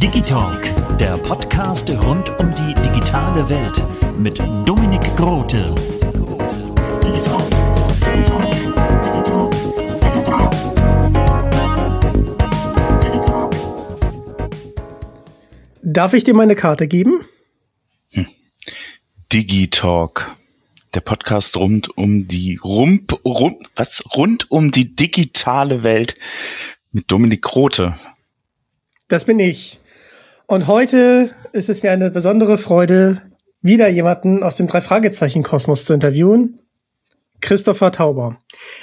Digitalk, der Podcast rund um die digitale Welt mit Dominik Grote. Darf ich dir meine Karte geben? Digitalk. Der Podcast rund um die rump, rund, was, rund um die digitale Welt mit Dominik Grote. Das bin ich. Und heute ist es mir eine besondere Freude, wieder jemanden aus dem Drei-Fragezeichen-Kosmos zu interviewen. Christopher Tauber.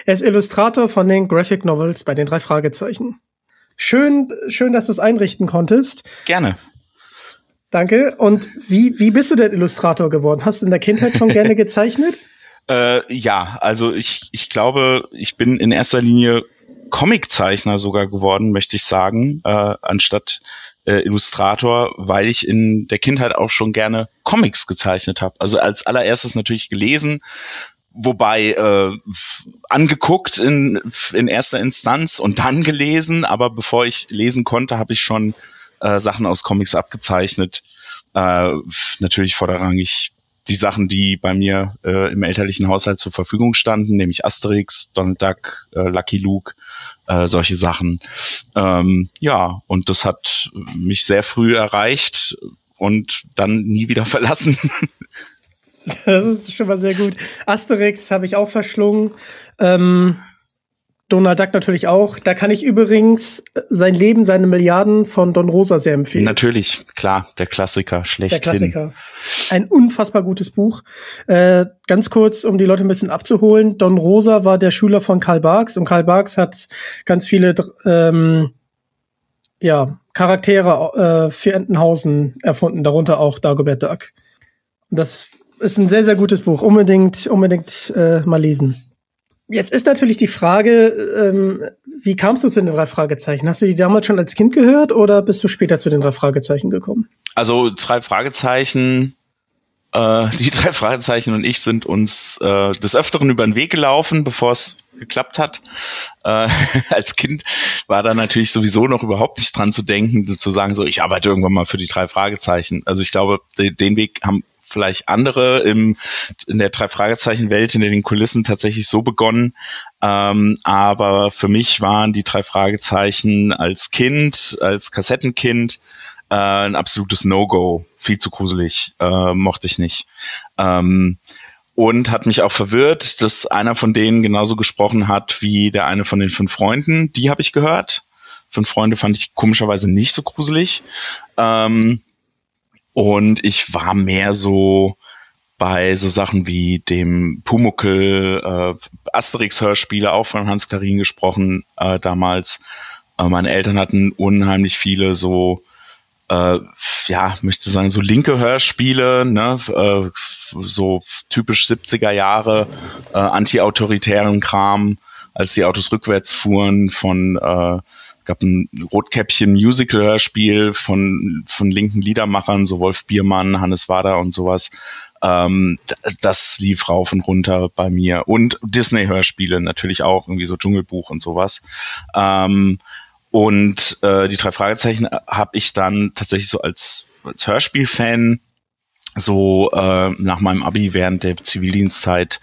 Er ist Illustrator von den Graphic Novels bei den drei Fragezeichen. Schön, schön, dass du es einrichten konntest. Gerne. Danke. Und wie, wie bist du denn Illustrator geworden? Hast du in der Kindheit schon gerne gezeichnet? Äh, ja, also ich, ich glaube, ich bin in erster Linie Comiczeichner sogar geworden, möchte ich sagen, äh, anstatt äh, Illustrator, weil ich in der Kindheit auch schon gerne Comics gezeichnet habe. Also als allererstes natürlich gelesen, wobei äh, angeguckt in, in erster Instanz und dann gelesen, aber bevor ich lesen konnte, habe ich schon äh, Sachen aus Comics abgezeichnet. Äh, natürlich vorderrangig die Sachen, die bei mir äh, im elterlichen Haushalt zur Verfügung standen, nämlich Asterix, Donald Duck, äh, Lucky Luke, äh, solche Sachen. Ähm, ja, und das hat mich sehr früh erreicht und dann nie wieder verlassen. Das ist schon mal sehr gut. Asterix habe ich auch verschlungen. Ähm, Donald Duck natürlich auch. Da kann ich übrigens sein Leben, seine Milliarden von Don Rosa sehr empfehlen. Natürlich, klar, der Klassiker, schlechthin. Der Klassiker. Ein unfassbar gutes Buch. Äh, ganz kurz, um die Leute ein bisschen abzuholen. Don Rosa war der Schüler von Karl Barks und Karl Barks hat ganz viele ähm, ja, Charaktere äh, für Entenhausen erfunden, darunter auch Dagobert Duck. Und das ist ein sehr, sehr gutes Buch. Unbedingt, unbedingt äh, mal lesen. Jetzt ist natürlich die Frage, ähm, wie kamst du zu den drei Fragezeichen? Hast du die damals schon als Kind gehört oder bist du später zu den drei Fragezeichen gekommen? Also drei Fragezeichen, äh, die drei Fragezeichen und ich sind uns äh, des Öfteren über den Weg gelaufen, bevor es geklappt hat. Äh, als Kind war da natürlich sowieso noch überhaupt nicht dran zu denken, zu sagen, so ich arbeite irgendwann mal für die drei Fragezeichen. Also ich glaube, den, den Weg haben vielleicht andere im, in der Drei-Fragezeichen-Welt, hinter den Kulissen tatsächlich so begonnen. Ähm, aber für mich waren die drei Fragezeichen als Kind, als Kassettenkind, äh, ein absolutes No-Go. Viel zu gruselig. Äh, mochte ich nicht. Ähm, und hat mich auch verwirrt, dass einer von denen genauso gesprochen hat wie der eine von den fünf Freunden. Die habe ich gehört. Fünf Freunde fand ich komischerweise nicht so gruselig. Ähm, und ich war mehr so bei so Sachen wie dem Pumuckel, äh, Asterix-Hörspiele, auch von Hans Karin gesprochen äh, damals. Äh, meine Eltern hatten unheimlich viele so, äh, ja, möchte sagen, so linke Hörspiele, ne, äh, so typisch 70er Jahre, äh, anti-autoritären Kram, als die Autos rückwärts fuhren von äh, gab ein Rotkäppchen Musical Hörspiel von von linken Liedermachern, so Wolf Biermann, Hannes Wader und sowas. Ähm, das lief rauf und runter bei mir und Disney Hörspiele natürlich auch irgendwie so Dschungelbuch und sowas. Ähm, und äh, die drei Fragezeichen habe ich dann tatsächlich so als, als Hörspielfan so äh, nach meinem Abi während der Zivildienstzeit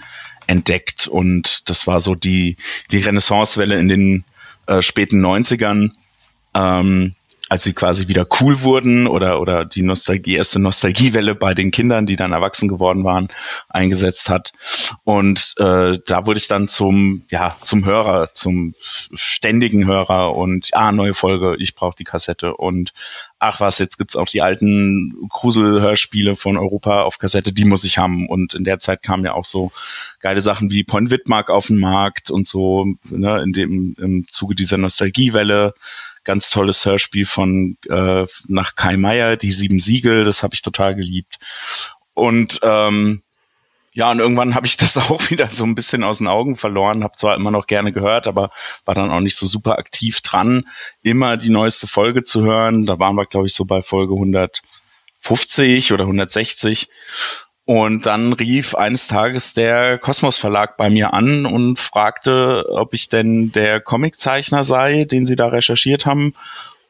entdeckt und das war so die, die Renaissancewelle in den äh, späten 90ern. Ähm, als sie quasi wieder cool wurden oder, oder die Nostalgie, erste Nostalgiewelle bei den Kindern, die dann erwachsen geworden waren, eingesetzt hat. Und äh, da wurde ich dann zum, ja, zum Hörer, zum ständigen Hörer und ah, neue Folge, ich brauche die Kassette und ach was, jetzt gibt's auch die alten Grusel-Hörspiele von Europa auf Kassette, die muss ich haben. Und in der Zeit kamen ja auch so geile Sachen wie Point Wittmark auf den Markt und so, ne, in dem, im Zuge dieser Nostalgiewelle ganz tolles Hörspiel von äh, nach Kai Meier, die sieben Siegel, das habe ich total geliebt. Und ähm, ja, und irgendwann habe ich das auch wieder so ein bisschen aus den Augen verloren, habe zwar immer noch gerne gehört, aber war dann auch nicht so super aktiv dran, immer die neueste Folge zu hören. Da waren wir, glaube ich, so bei Folge 150 oder 160. Und dann rief eines Tages der Kosmos Verlag bei mir an und fragte, ob ich denn der Comiczeichner sei, den sie da recherchiert haben.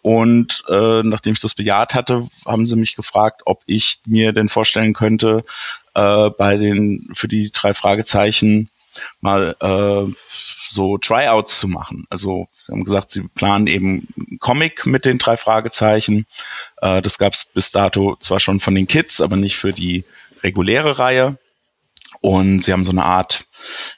Und äh, nachdem ich das bejaht hatte, haben sie mich gefragt, ob ich mir denn vorstellen könnte, äh, bei den für die drei Fragezeichen mal äh, so Tryouts zu machen. Also sie haben gesagt, sie planen eben Comic mit den drei Fragezeichen. Äh, das gab es bis dato zwar schon von den Kids, aber nicht für die reguläre Reihe. Und sie haben so eine Art,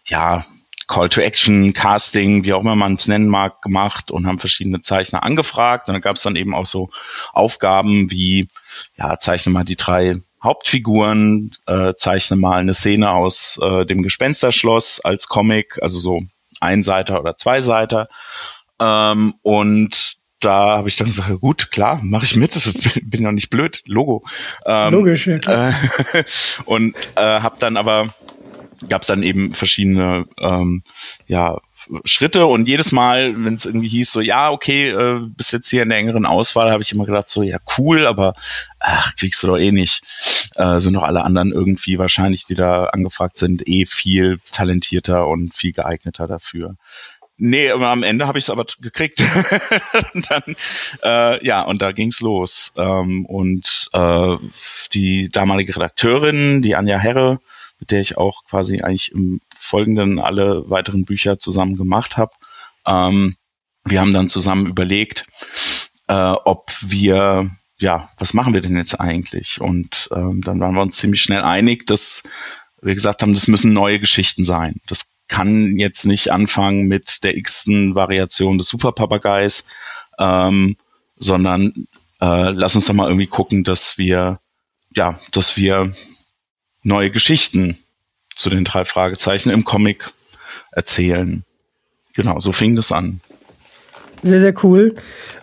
ja, Call to Action, Casting, wie auch immer man es nennen mag, gemacht und haben verschiedene Zeichner angefragt. Und da gab es dann eben auch so Aufgaben wie, ja, zeichne mal die drei Hauptfiguren, äh, zeichne mal eine Szene aus äh, dem Gespensterschloss als Comic, also so Einseiter oder Zweiseiter. Ähm, und da habe ich dann gesagt, gut, klar, mache ich mit, bin ja nicht blöd, Logo. Ähm, Logisch, ja klar. Äh, und äh, habe dann aber, gab es dann eben verschiedene ähm, ja, Schritte und jedes Mal, wenn es irgendwie hieß, so ja, okay, äh, bis jetzt hier in der engeren Auswahl, habe ich immer gedacht, so ja, cool, aber ach, kriegst du doch eh nicht. Äh, sind doch alle anderen irgendwie wahrscheinlich, die da angefragt sind, eh viel talentierter und viel geeigneter dafür. Nee, aber am Ende habe ich es aber gekriegt. dann, äh, ja, und da ging's los. Ähm, und äh, die damalige Redakteurin, die Anja Herre, mit der ich auch quasi eigentlich im Folgenden alle weiteren Bücher zusammen gemacht habe, ähm, wir haben dann zusammen überlegt, äh, ob wir, ja, was machen wir denn jetzt eigentlich? Und ähm, dann waren wir uns ziemlich schnell einig, dass wir gesagt haben, das müssen neue Geschichten sein. Das kann jetzt nicht anfangen mit der x-ten Variation des Superpapageis, ähm, sondern äh, lass uns doch mal irgendwie gucken, dass wir, ja, dass wir neue Geschichten zu den drei Fragezeichen im Comic erzählen. Genau, so fing das an. Sehr, sehr cool.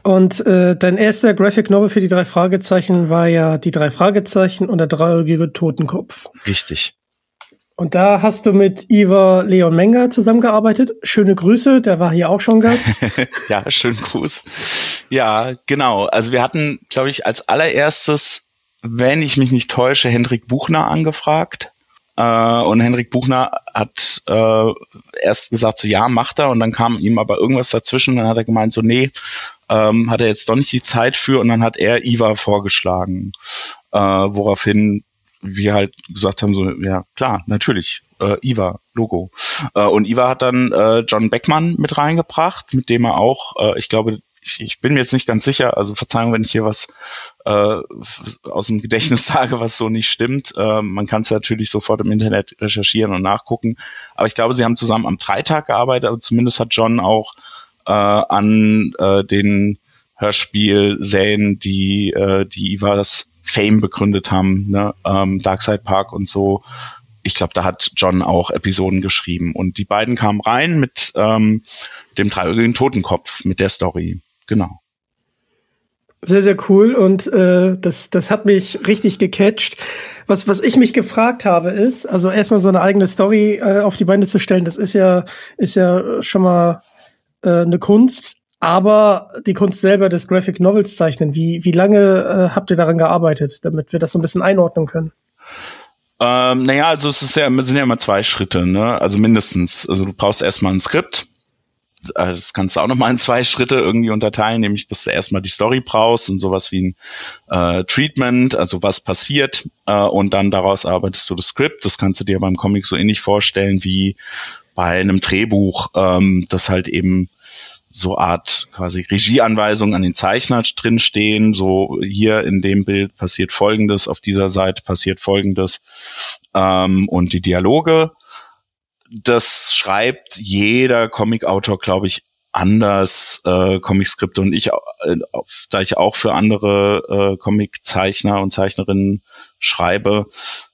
Und äh, dein erster Graphic Novel für die drei Fragezeichen war ja die drei Fragezeichen und der dreieugige Totenkopf. Richtig. Und da hast du mit Iva Leon Menger zusammengearbeitet. Schöne Grüße, der war hier auch schon Gast. ja, schönen Gruß. Ja, genau. Also wir hatten, glaube ich, als allererstes, wenn ich mich nicht täusche, Hendrik Buchner angefragt. Äh, und Hendrik Buchner hat äh, erst gesagt, so ja, macht er. Und dann kam ihm aber irgendwas dazwischen. Dann hat er gemeint, so nee, ähm, hat er jetzt doch nicht die Zeit für. Und dann hat er Iva vorgeschlagen. Äh, woraufhin wir halt gesagt haben, so, ja, klar, natürlich, äh, Iva, Logo. Äh, und Iva hat dann äh, John Beckmann mit reingebracht, mit dem er auch, äh, ich glaube, ich, ich bin mir jetzt nicht ganz sicher, also Verzeihung, wenn ich hier was äh, aus dem Gedächtnis sage, was so nicht stimmt. Äh, man kann es natürlich sofort im Internet recherchieren und nachgucken. Aber ich glaube, sie haben zusammen am Dreitag gearbeitet, aber zumindest hat John auch äh, an äh, den Hörspielserien, die äh, die Ivas Fame begründet haben, ne? ähm, Darkside Park und so. Ich glaube, da hat John auch Episoden geschrieben. Und die beiden kamen rein mit ähm, dem dreieugigen Totenkopf, mit der Story. Genau. Sehr, sehr cool und äh, das, das hat mich richtig gecatcht. Was, was ich mich gefragt habe, ist, also erstmal so eine eigene Story äh, auf die Beine zu stellen, das ist ja, ist ja schon mal äh, eine Kunst. Aber die Kunst selber des Graphic Novels zeichnen, wie, wie lange äh, habt ihr daran gearbeitet, damit wir das so ein bisschen einordnen können? Ähm, naja, also es ist ja, sind ja immer zwei Schritte, ne? Also mindestens. Also du brauchst erstmal ein Skript, äh, das kannst du auch nochmal in zwei Schritte irgendwie unterteilen, nämlich dass du erstmal die Story brauchst und sowas wie ein äh, Treatment, also was passiert, äh, und dann daraus arbeitest du das Skript. Das kannst du dir beim Comic so ähnlich vorstellen wie bei einem Drehbuch, ähm, das halt eben so Art quasi Regieanweisungen an den Zeichner drinstehen. So hier in dem Bild passiert Folgendes, auf dieser Seite passiert Folgendes ähm, und die Dialoge. Das schreibt jeder Comicautor, glaube ich, anders äh, Comicskripte und ich, äh, da ich auch für andere äh, Comiczeichner und Zeichnerinnen schreibe,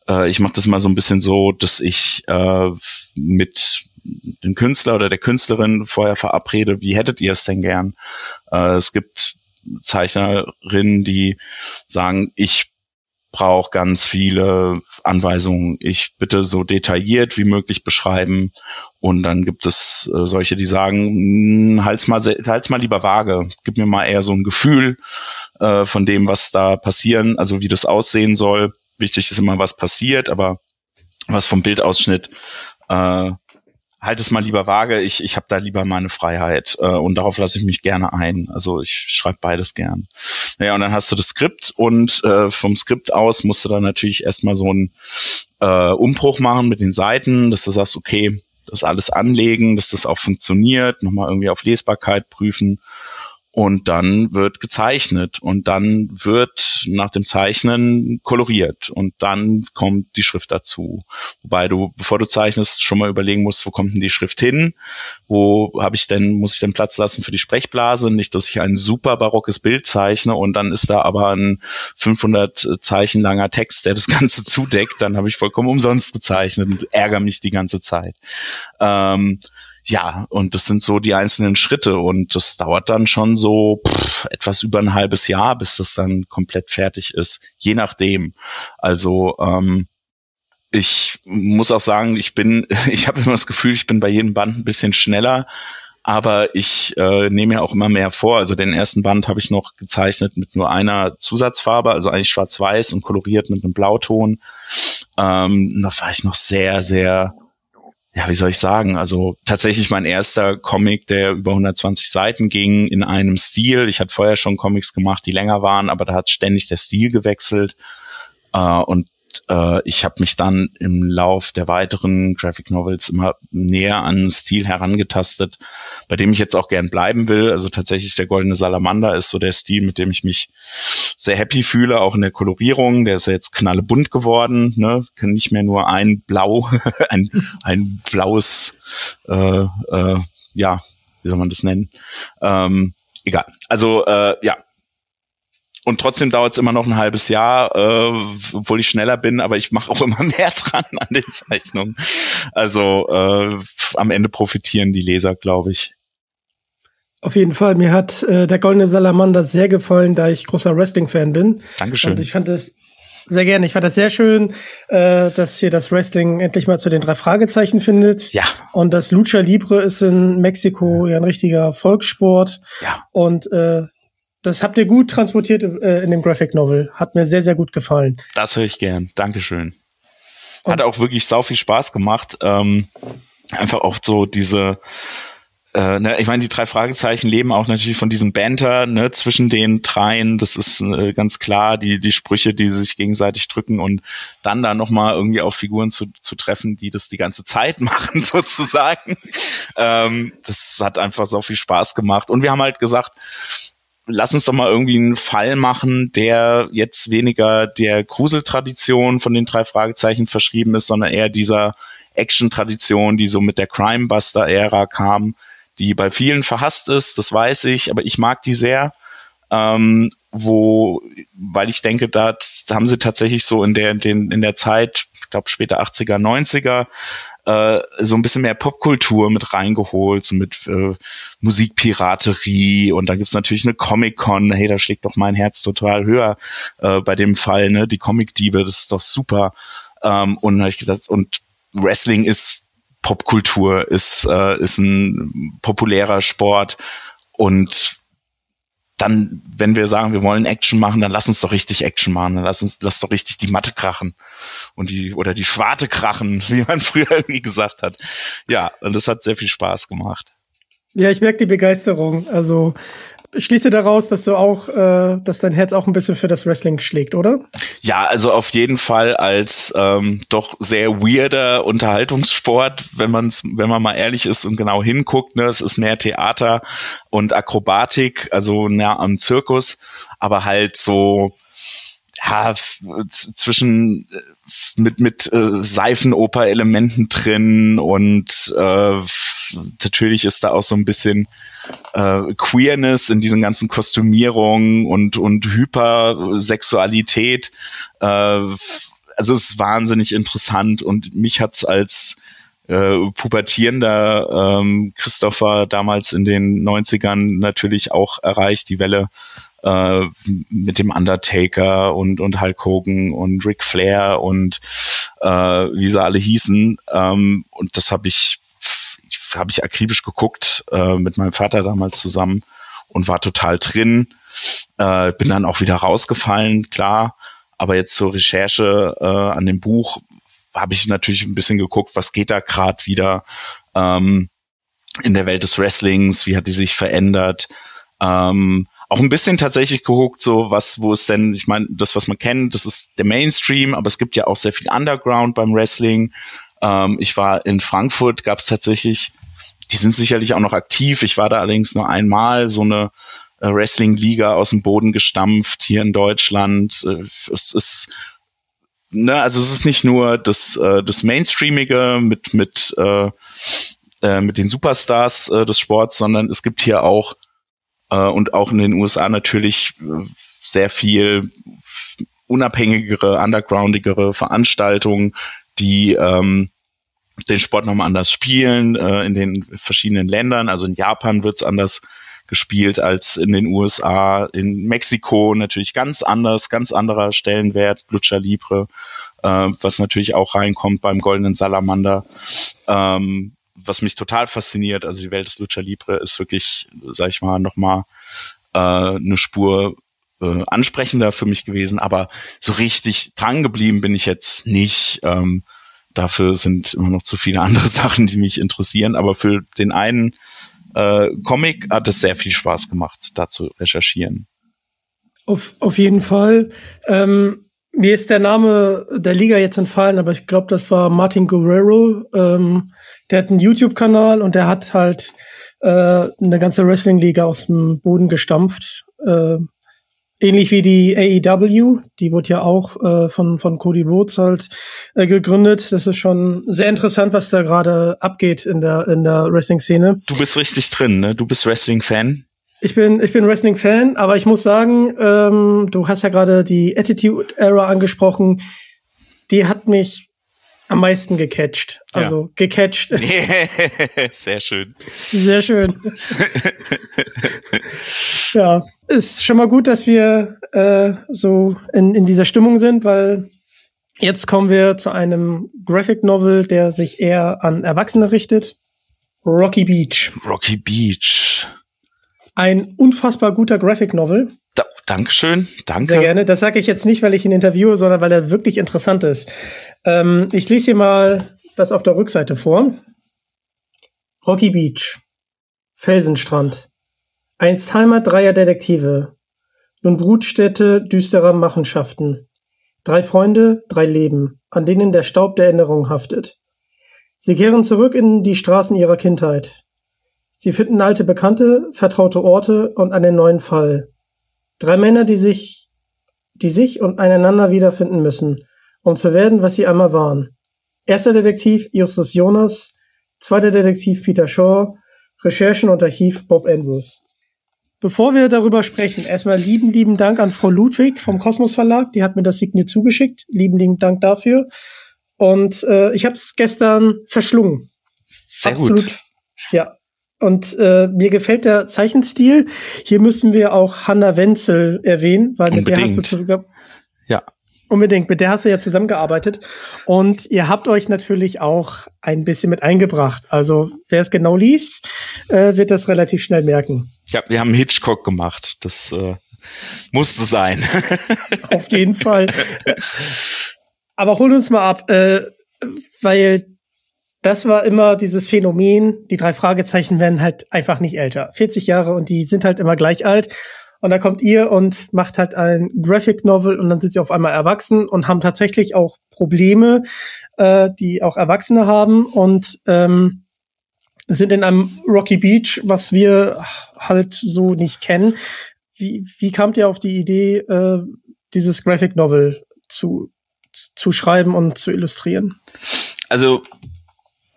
äh, ich mache das mal so ein bisschen so, dass ich äh, mit den Künstler oder der Künstlerin vorher verabrede, wie hättet ihr es denn gern? Äh, es gibt Zeichnerinnen, die sagen, ich brauche ganz viele Anweisungen. Ich bitte so detailliert wie möglich beschreiben. Und dann gibt es äh, solche, die sagen, halt's mal, halt's mal lieber vage. Gib mir mal eher so ein Gefühl äh, von dem, was da passieren, also wie das aussehen soll. Wichtig ist immer, was passiert, aber was vom Bildausschnitt äh, halt es mal lieber vage, ich, ich habe da lieber meine Freiheit äh, und darauf lasse ich mich gerne ein. Also ich schreibe beides gern. Naja, und dann hast du das Skript und äh, vom Skript aus musst du dann natürlich erstmal so einen äh, Umbruch machen mit den Seiten, dass du sagst, okay, das alles anlegen, dass das auch funktioniert, nochmal irgendwie auf Lesbarkeit prüfen und dann wird gezeichnet und dann wird nach dem Zeichnen koloriert und dann kommt die Schrift dazu. Wobei du, bevor du zeichnest, schon mal überlegen musst, wo kommt denn die Schrift hin? Wo habe ich denn, muss ich denn Platz lassen für die Sprechblase? Nicht, dass ich ein super barockes Bild zeichne und dann ist da aber ein 500 Zeichen langer Text, der das Ganze zudeckt. Dann habe ich vollkommen umsonst gezeichnet und ärgere mich die ganze Zeit. Ähm, ja, und das sind so die einzelnen Schritte und das dauert dann schon so pff, etwas über ein halbes Jahr, bis das dann komplett fertig ist, je nachdem. Also ähm, ich muss auch sagen, ich bin, ich habe immer das Gefühl, ich bin bei jedem Band ein bisschen schneller, aber ich äh, nehme ja auch immer mehr vor. Also den ersten Band habe ich noch gezeichnet mit nur einer Zusatzfarbe, also eigentlich schwarz-weiß und koloriert mit einem Blauton. Ähm, da war ich noch sehr, sehr ja, wie soll ich sagen, also tatsächlich mein erster Comic, der über 120 Seiten ging, in einem Stil. Ich hatte vorher schon Comics gemacht, die länger waren, aber da hat ständig der Stil gewechselt. Äh, und äh, ich habe mich dann im Lauf der weiteren Graphic Novels immer näher an einen Stil herangetastet, bei dem ich jetzt auch gern bleiben will. Also tatsächlich der Goldene Salamander ist so der Stil, mit dem ich mich sehr happy fühle, auch in der Kolorierung. Der ist ja jetzt knallebunt geworden, ne? Nicht mehr nur ein Blau, ein, ein blaues, äh, äh, ja, wie soll man das nennen? Ähm, egal. Also äh, ja, und trotzdem dauert es immer noch ein halbes Jahr, äh, obwohl ich schneller bin, aber ich mache auch immer mehr dran an den Zeichnungen. Also äh, am Ende profitieren die Leser, glaube ich. Auf jeden Fall. Mir hat äh, der Goldene Salamander sehr gefallen, da ich großer Wrestling-Fan bin. Dankeschön. Und ich fand es sehr gerne. Ich fand das sehr schön, äh, dass hier das Wrestling endlich mal zu den drei Fragezeichen findet. Ja. Und das Lucha Libre ist in Mexiko ja ein richtiger Volkssport. Ja. Und äh, das habt ihr gut transportiert äh, in dem Graphic Novel. Hat mir sehr, sehr gut gefallen. Das höre ich gern. Dankeschön. Hat auch wirklich sau viel Spaß gemacht. Ähm, einfach auch so diese, äh, ne, ich meine, die drei Fragezeichen leben auch natürlich von diesem Banter ne, zwischen den dreien. Das ist äh, ganz klar, die, die Sprüche, die sich gegenseitig drücken und dann da nochmal irgendwie auf Figuren zu, zu treffen, die das die ganze Zeit machen, sozusagen. Ähm, das hat einfach so viel Spaß gemacht. Und wir haben halt gesagt, lass uns doch mal irgendwie einen Fall machen, der jetzt weniger der Gruseltradition von den drei Fragezeichen verschrieben ist, sondern eher dieser Action-Tradition, die so mit der Crime-Buster-Ära kam, die bei vielen verhasst ist, das weiß ich, aber ich mag die sehr. Ähm, wo, weil ich denke, da haben sie tatsächlich so in der, in, den, in der Zeit, glaube später 80er, 90er, äh, so ein bisschen mehr Popkultur mit reingeholt, so mit äh, Musikpiraterie und dann gibt's natürlich eine Comic-Con, hey, da schlägt doch mein Herz total höher äh, bei dem Fall, ne? Die Comic-Diebe, das ist doch super. Ähm, und, ich gedacht, und Wrestling ist Popkultur, ist, äh, ist ein populärer Sport und dann, wenn wir sagen, wir wollen Action machen, dann lass uns doch richtig Action machen, dann lass uns, lass doch richtig die Matte krachen und die oder die Schwarte krachen, wie man früher irgendwie gesagt hat. Ja, und das hat sehr viel Spaß gemacht. Ja, ich merke die Begeisterung. Also schließe daraus, dass du auch, äh, dass dein Herz auch ein bisschen für das Wrestling schlägt, oder? Ja, also auf jeden Fall als ähm, doch sehr weirder Unterhaltungssport, wenn man's, wenn man mal ehrlich ist und genau hinguckt. Ne, es ist mehr Theater und Akrobatik, also nah am Zirkus, aber halt so ja, zwischen mit mit äh, Seifenoper-Elementen drin und äh, natürlich ist da auch so ein bisschen äh, Queerness in diesen ganzen Kostümierungen und, und Hypersexualität. Äh, also es ist wahnsinnig interessant und mich hat's als äh, pubertierender ähm, Christopher damals in den 90ern natürlich auch erreicht, die Welle äh, mit dem Undertaker und, und Hulk Hogan und Ric Flair und äh, wie sie alle hießen. Ähm, und das habe ich habe ich akribisch geguckt äh, mit meinem Vater damals zusammen und war total drin. Äh, bin dann auch wieder rausgefallen, klar. Aber jetzt zur Recherche äh, an dem Buch habe ich natürlich ein bisschen geguckt, was geht da gerade wieder ähm, in der Welt des Wrestlings, wie hat die sich verändert. Ähm, auch ein bisschen tatsächlich geguckt, so was, wo es denn, ich meine, das, was man kennt, das ist der Mainstream, aber es gibt ja auch sehr viel Underground beim Wrestling. Ähm, ich war in Frankfurt, gab es tatsächlich die sind sicherlich auch noch aktiv. Ich war da allerdings nur einmal so eine äh, Wrestling-Liga aus dem Boden gestampft hier in Deutschland. Äh, es ist ne, also es ist nicht nur das, äh, das Mainstreamige mit, mit, äh, äh, mit den Superstars des Sports, sondern es gibt hier auch äh, und auch in den USA natürlich sehr viel unabhängigere, undergroundigere Veranstaltungen, die ähm, den Sport nochmal anders spielen äh, in den verschiedenen Ländern. Also in Japan wird's anders gespielt als in den USA, in Mexiko natürlich ganz anders, ganz anderer Stellenwert, Lucha Libre, äh, was natürlich auch reinkommt beim Goldenen Salamander, ähm, was mich total fasziniert. Also die Welt des Lucha Libre ist wirklich, sag ich mal, nochmal äh, eine Spur äh, ansprechender für mich gewesen, aber so richtig dran geblieben bin ich jetzt nicht. Ähm, Dafür sind immer noch zu viele andere Sachen, die mich interessieren. Aber für den einen äh, Comic hat es sehr viel Spaß gemacht, da zu recherchieren. Auf, auf jeden Fall. Ähm, mir ist der Name der Liga jetzt entfallen, aber ich glaube, das war Martin Guerrero. Ähm, der hat einen YouTube-Kanal und der hat halt äh, eine ganze Wrestling-Liga aus dem Boden gestampft. Äh, Ähnlich wie die AEW, die wurde ja auch äh, von, von Cody Rhodes halt äh, gegründet. Das ist schon sehr interessant, was da gerade abgeht in der, in der Wrestling-Szene. Du bist richtig drin, ne? Du bist Wrestling-Fan. Ich bin, ich bin Wrestling-Fan, aber ich muss sagen, ähm, du hast ja gerade die Attitude-Era angesprochen. Die hat mich am meisten gecatcht. Also ja. gecatcht. Sehr schön. Sehr schön. ja, ist schon mal gut, dass wir äh, so in, in dieser Stimmung sind, weil jetzt kommen wir zu einem Graphic Novel, der sich eher an Erwachsene richtet. Rocky Beach. Rocky Beach. Ein unfassbar guter Graphic Novel. Da, Dankeschön, danke. Sehr gerne. Das sage ich jetzt nicht, weil ich ihn interviewe, sondern weil er wirklich interessant ist. Ähm, ich lese hier mal das auf der Rückseite vor. Rocky Beach. Felsenstrand. Einst Heimat dreier Detektive. Nun Brutstätte düsterer Machenschaften. Drei Freunde, drei Leben, an denen der Staub der Erinnerung haftet. Sie kehren zurück in die Straßen ihrer Kindheit. Sie finden alte Bekannte, vertraute Orte und einen neuen Fall. Drei Männer, die sich, die sich und einander wiederfinden müssen, um zu werden, was sie einmal waren. Erster Detektiv Justus Jonas, zweiter Detektiv Peter Shaw, Recherchen und Archiv Bob Andrews. Bevor wir darüber sprechen, erstmal lieben, lieben Dank an Frau Ludwig vom Kosmos Verlag. Die hat mir das Signier zugeschickt. Lieben, lieben Dank dafür. Und äh, ich habe es gestern verschlungen. Sehr Absolut. Gut. Ja. Und äh, mir gefällt der Zeichenstil. Hier müssen wir auch Hanna Wenzel erwähnen, weil mit der hast du zu, ja. Unbedingt, mit der hast du ja zusammengearbeitet. Und ihr habt euch natürlich auch ein bisschen mit eingebracht. Also wer es genau liest, äh, wird das relativ schnell merken. Ja, wir haben Hitchcock gemacht. Das äh, musste sein. Auf jeden Fall. Aber hol uns mal ab, äh, weil das war immer dieses Phänomen, die drei Fragezeichen werden halt einfach nicht älter. 40 Jahre und die sind halt immer gleich alt. Und da kommt ihr und macht halt ein Graphic Novel und dann sind sie auf einmal erwachsen und haben tatsächlich auch Probleme, äh, die auch Erwachsene haben und ähm, sind in einem Rocky Beach, was wir halt so nicht kennen. Wie, wie kamt ihr auf die Idee, äh, dieses Graphic Novel zu, zu schreiben und zu illustrieren? Also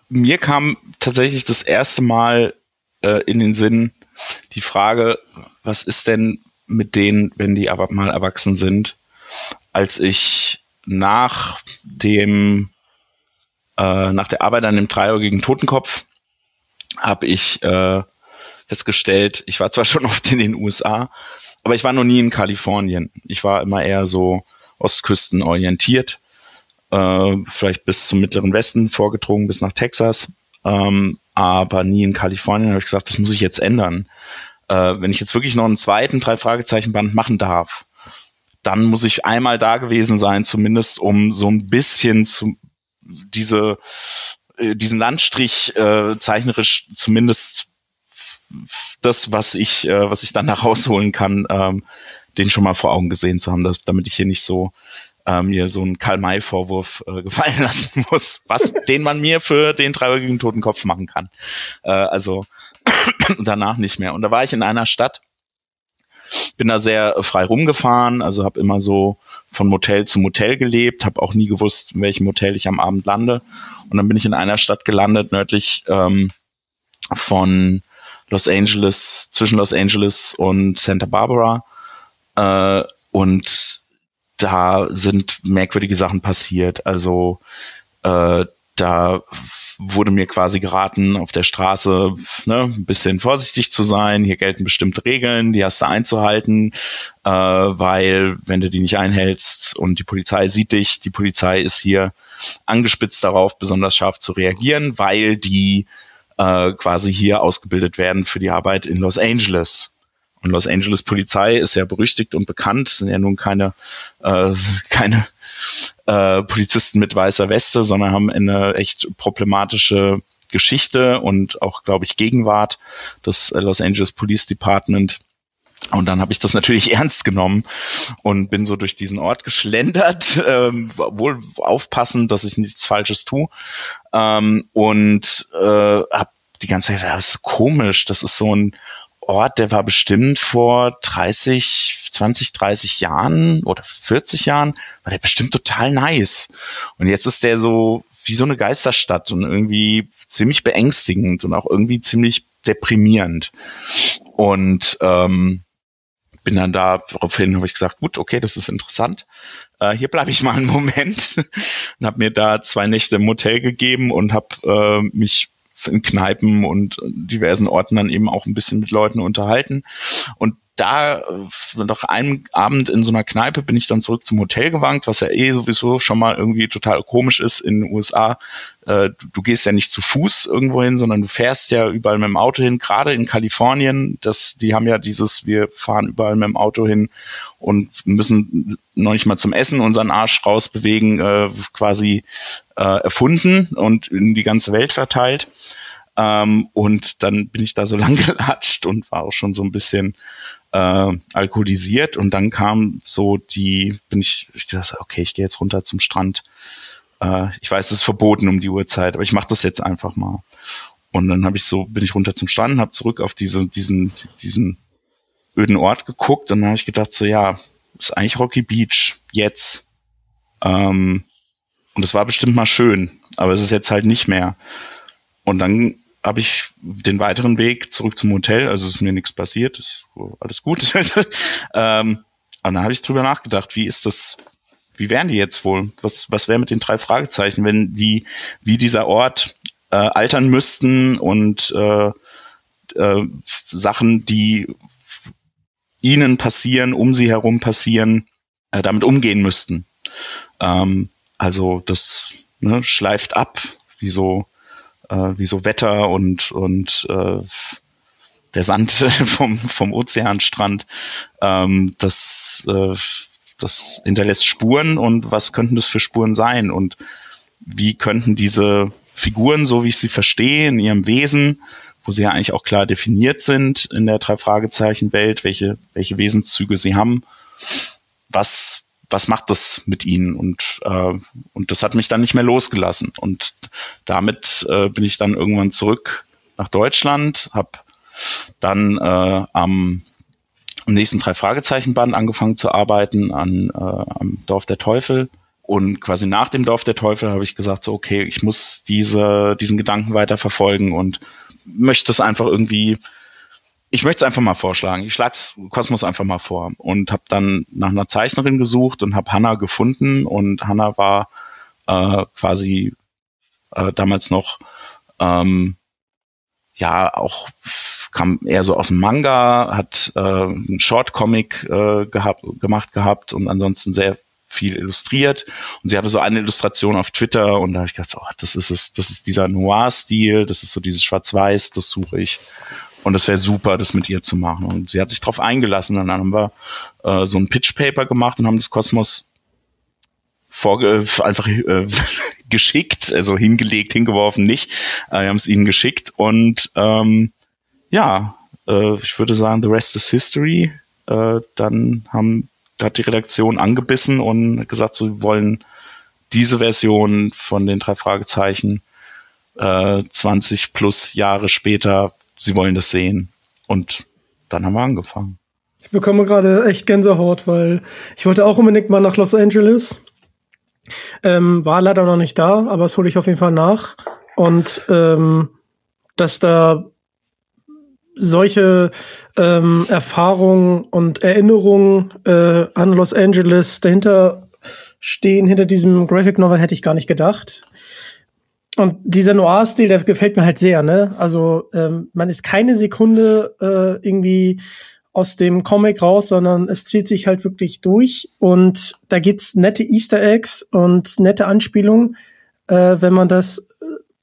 mir kam tatsächlich das erste Mal äh, in den Sinn die Frage, was ist denn mit denen, wenn die aber mal erwachsen sind, als ich nach dem äh, nach der Arbeit an dem dreieugigen Totenkopf habe ich äh, festgestellt, ich war zwar schon oft in den USA, aber ich war noch nie in Kalifornien. Ich war immer eher so Ostküsten orientiert, äh, vielleicht bis zum mittleren Westen vorgedrungen, bis nach Texas, ähm, aber nie in Kalifornien. habe ich gesagt, das muss ich jetzt ändern äh, wenn ich jetzt wirklich noch einen zweiten drei Fragezeichen Band machen darf, dann muss ich einmal da gewesen sein, zumindest um so ein bisschen zu diese äh, diesen Landstrich äh, zeichnerisch zumindest das, was ich, äh, was ich dann da rausholen kann, ähm, den schon mal vor Augen gesehen zu haben, dass, damit ich hier nicht so äh, mir so einen Karl-May-Vorwurf äh, gefallen lassen muss, was den man mir für den dreieugigen Totenkopf machen kann. Äh, also danach nicht mehr. Und da war ich in einer Stadt, bin da sehr frei rumgefahren, also habe immer so von Motel zu Motel gelebt, habe auch nie gewusst, in welchem Motel ich am Abend lande. Und dann bin ich in einer Stadt gelandet, nördlich ähm, von Los Angeles, zwischen Los Angeles und Santa Barbara. Äh, und da sind merkwürdige Sachen passiert. Also äh, da wurde mir quasi geraten, auf der Straße ne, ein bisschen vorsichtig zu sein. Hier gelten bestimmte Regeln, die hast du einzuhalten, äh, weil wenn du die nicht einhältst und die Polizei sieht dich, die Polizei ist hier angespitzt darauf, besonders scharf zu reagieren, weil die äh, quasi hier ausgebildet werden für die Arbeit in Los Angeles. Und Los Angeles Polizei ist ja berüchtigt und bekannt, sind ja nun keine, äh, keine äh, Polizisten mit weißer Weste, sondern haben eine echt problematische Geschichte und auch, glaube ich, Gegenwart, das Los Angeles Police Department. Und dann habe ich das natürlich ernst genommen und bin so durch diesen Ort geschlendert, ähm, wohl aufpassen, dass ich nichts Falsches tue. Ähm, und äh, habe die ganze Zeit, das ist komisch, das ist so ein Ort, der war bestimmt vor 30, 20, 30 Jahren oder 40 Jahren, war der bestimmt total nice. Und jetzt ist der so wie so eine Geisterstadt und irgendwie ziemlich beängstigend und auch irgendwie ziemlich deprimierend. Und ähm, bin dann da daraufhin habe ich gesagt, gut, okay, das ist interessant. Äh, hier bleibe ich mal einen Moment und habe mir da zwei Nächte im Hotel gegeben und habe äh, mich in Kneipen und diversen Orten dann eben auch ein bisschen mit Leuten unterhalten. Und da äh, nach einem Abend in so einer Kneipe bin ich dann zurück zum Hotel gewankt, was ja eh sowieso schon mal irgendwie total komisch ist in den USA. Äh, du, du, gehst ja nicht zu Fuß irgendwo hin, sondern du fährst ja überall mit dem Auto hin. Gerade in Kalifornien, das, die haben ja dieses, wir fahren überall mit dem Auto hin und müssen noch nicht mal zum Essen unseren Arsch rausbewegen, äh, quasi äh, erfunden und in die ganze Welt verteilt. Ähm, und dann bin ich da so lang gelatscht und war auch schon so ein bisschen äh, alkoholisiert und dann kam so die, bin ich, ich gesagt, okay, ich gehe jetzt runter zum Strand. Äh, ich weiß, es ist verboten um die Uhrzeit, aber ich mache das jetzt einfach mal. Und dann habe ich so, bin ich runter zum Strand, habe zurück auf diese, diesen, diesen öden Ort geguckt und dann habe ich gedacht, so ja, ist eigentlich Rocky Beach, jetzt. Ähm, und es war bestimmt mal schön, aber es ist jetzt halt nicht mehr. Und dann habe ich den weiteren Weg zurück zum Hotel, also ist mir nichts passiert, ist alles gut. ähm, und dann habe ich drüber nachgedacht, wie ist das, wie wären die jetzt wohl? Was, was wäre mit den drei Fragezeichen, wenn die, wie dieser Ort äh, altern müssten und äh, äh, Sachen, die ihnen passieren, um sie herum passieren, äh, damit umgehen müssten. Ähm, also das ne, schleift ab, wie so äh, wie so Wetter und, und äh, der Sand vom, vom Ozeanstrand, ähm, das, äh, das hinterlässt Spuren und was könnten das für Spuren sein und wie könnten diese Figuren, so wie ich sie verstehe, in ihrem Wesen, wo sie ja eigentlich auch klar definiert sind in der drei Fragezeichen Welt, welche welche Wesenszüge sie haben. Was was macht das mit ihnen? Und äh, und das hat mich dann nicht mehr losgelassen. Und damit äh, bin ich dann irgendwann zurück nach Deutschland, habe dann äh, am am nächsten drei Fragezeichen Band angefangen zu arbeiten an äh, am Dorf der Teufel und quasi nach dem Dorf der Teufel habe ich gesagt so okay ich muss diese diesen Gedanken weiter verfolgen und möchte es einfach irgendwie, ich möchte es einfach mal vorschlagen. Ich schlag's Kosmos einfach mal vor und habe dann nach einer Zeichnerin gesucht und habe Hannah gefunden und Hannah war äh, quasi äh, damals noch ähm, ja auch kam eher so aus dem Manga, hat äh, einen Short-Comic äh, gehabt, gemacht gehabt und ansonsten sehr viel illustriert. Und sie hatte so eine Illustration auf Twitter und da habe ich gedacht, oh, das ist es, das ist dieser Noir-Stil, das ist so dieses Schwarz-Weiß, das suche ich. Und das wäre super, das mit ihr zu machen. Und sie hat sich darauf eingelassen. Und dann haben wir äh, so ein Pitch-Paper gemacht und haben das Kosmos vorge einfach äh, geschickt, also hingelegt, hingeworfen nicht. Äh, wir haben es ihnen geschickt und ähm, ja, äh, ich würde sagen, the rest is history. Äh, dann haben hat die Redaktion angebissen und gesagt, sie wollen diese Version von den drei Fragezeichen äh, 20 plus Jahre später, sie wollen das sehen. Und dann haben wir angefangen. Ich bekomme gerade echt Gänsehaut, weil ich wollte auch unbedingt mal nach Los Angeles. Ähm, war leider noch nicht da, aber das hole ich auf jeden Fall nach. Und ähm, dass da solche ähm, Erfahrungen und Erinnerungen äh, an Los Angeles dahinter stehen, hinter diesem Graphic Novel, hätte ich gar nicht gedacht. Und dieser Noir-Stil, der gefällt mir halt sehr, ne? Also ähm, man ist keine Sekunde äh, irgendwie aus dem Comic raus, sondern es zieht sich halt wirklich durch. Und da gibt's nette Easter Eggs und nette Anspielungen, äh, wenn man das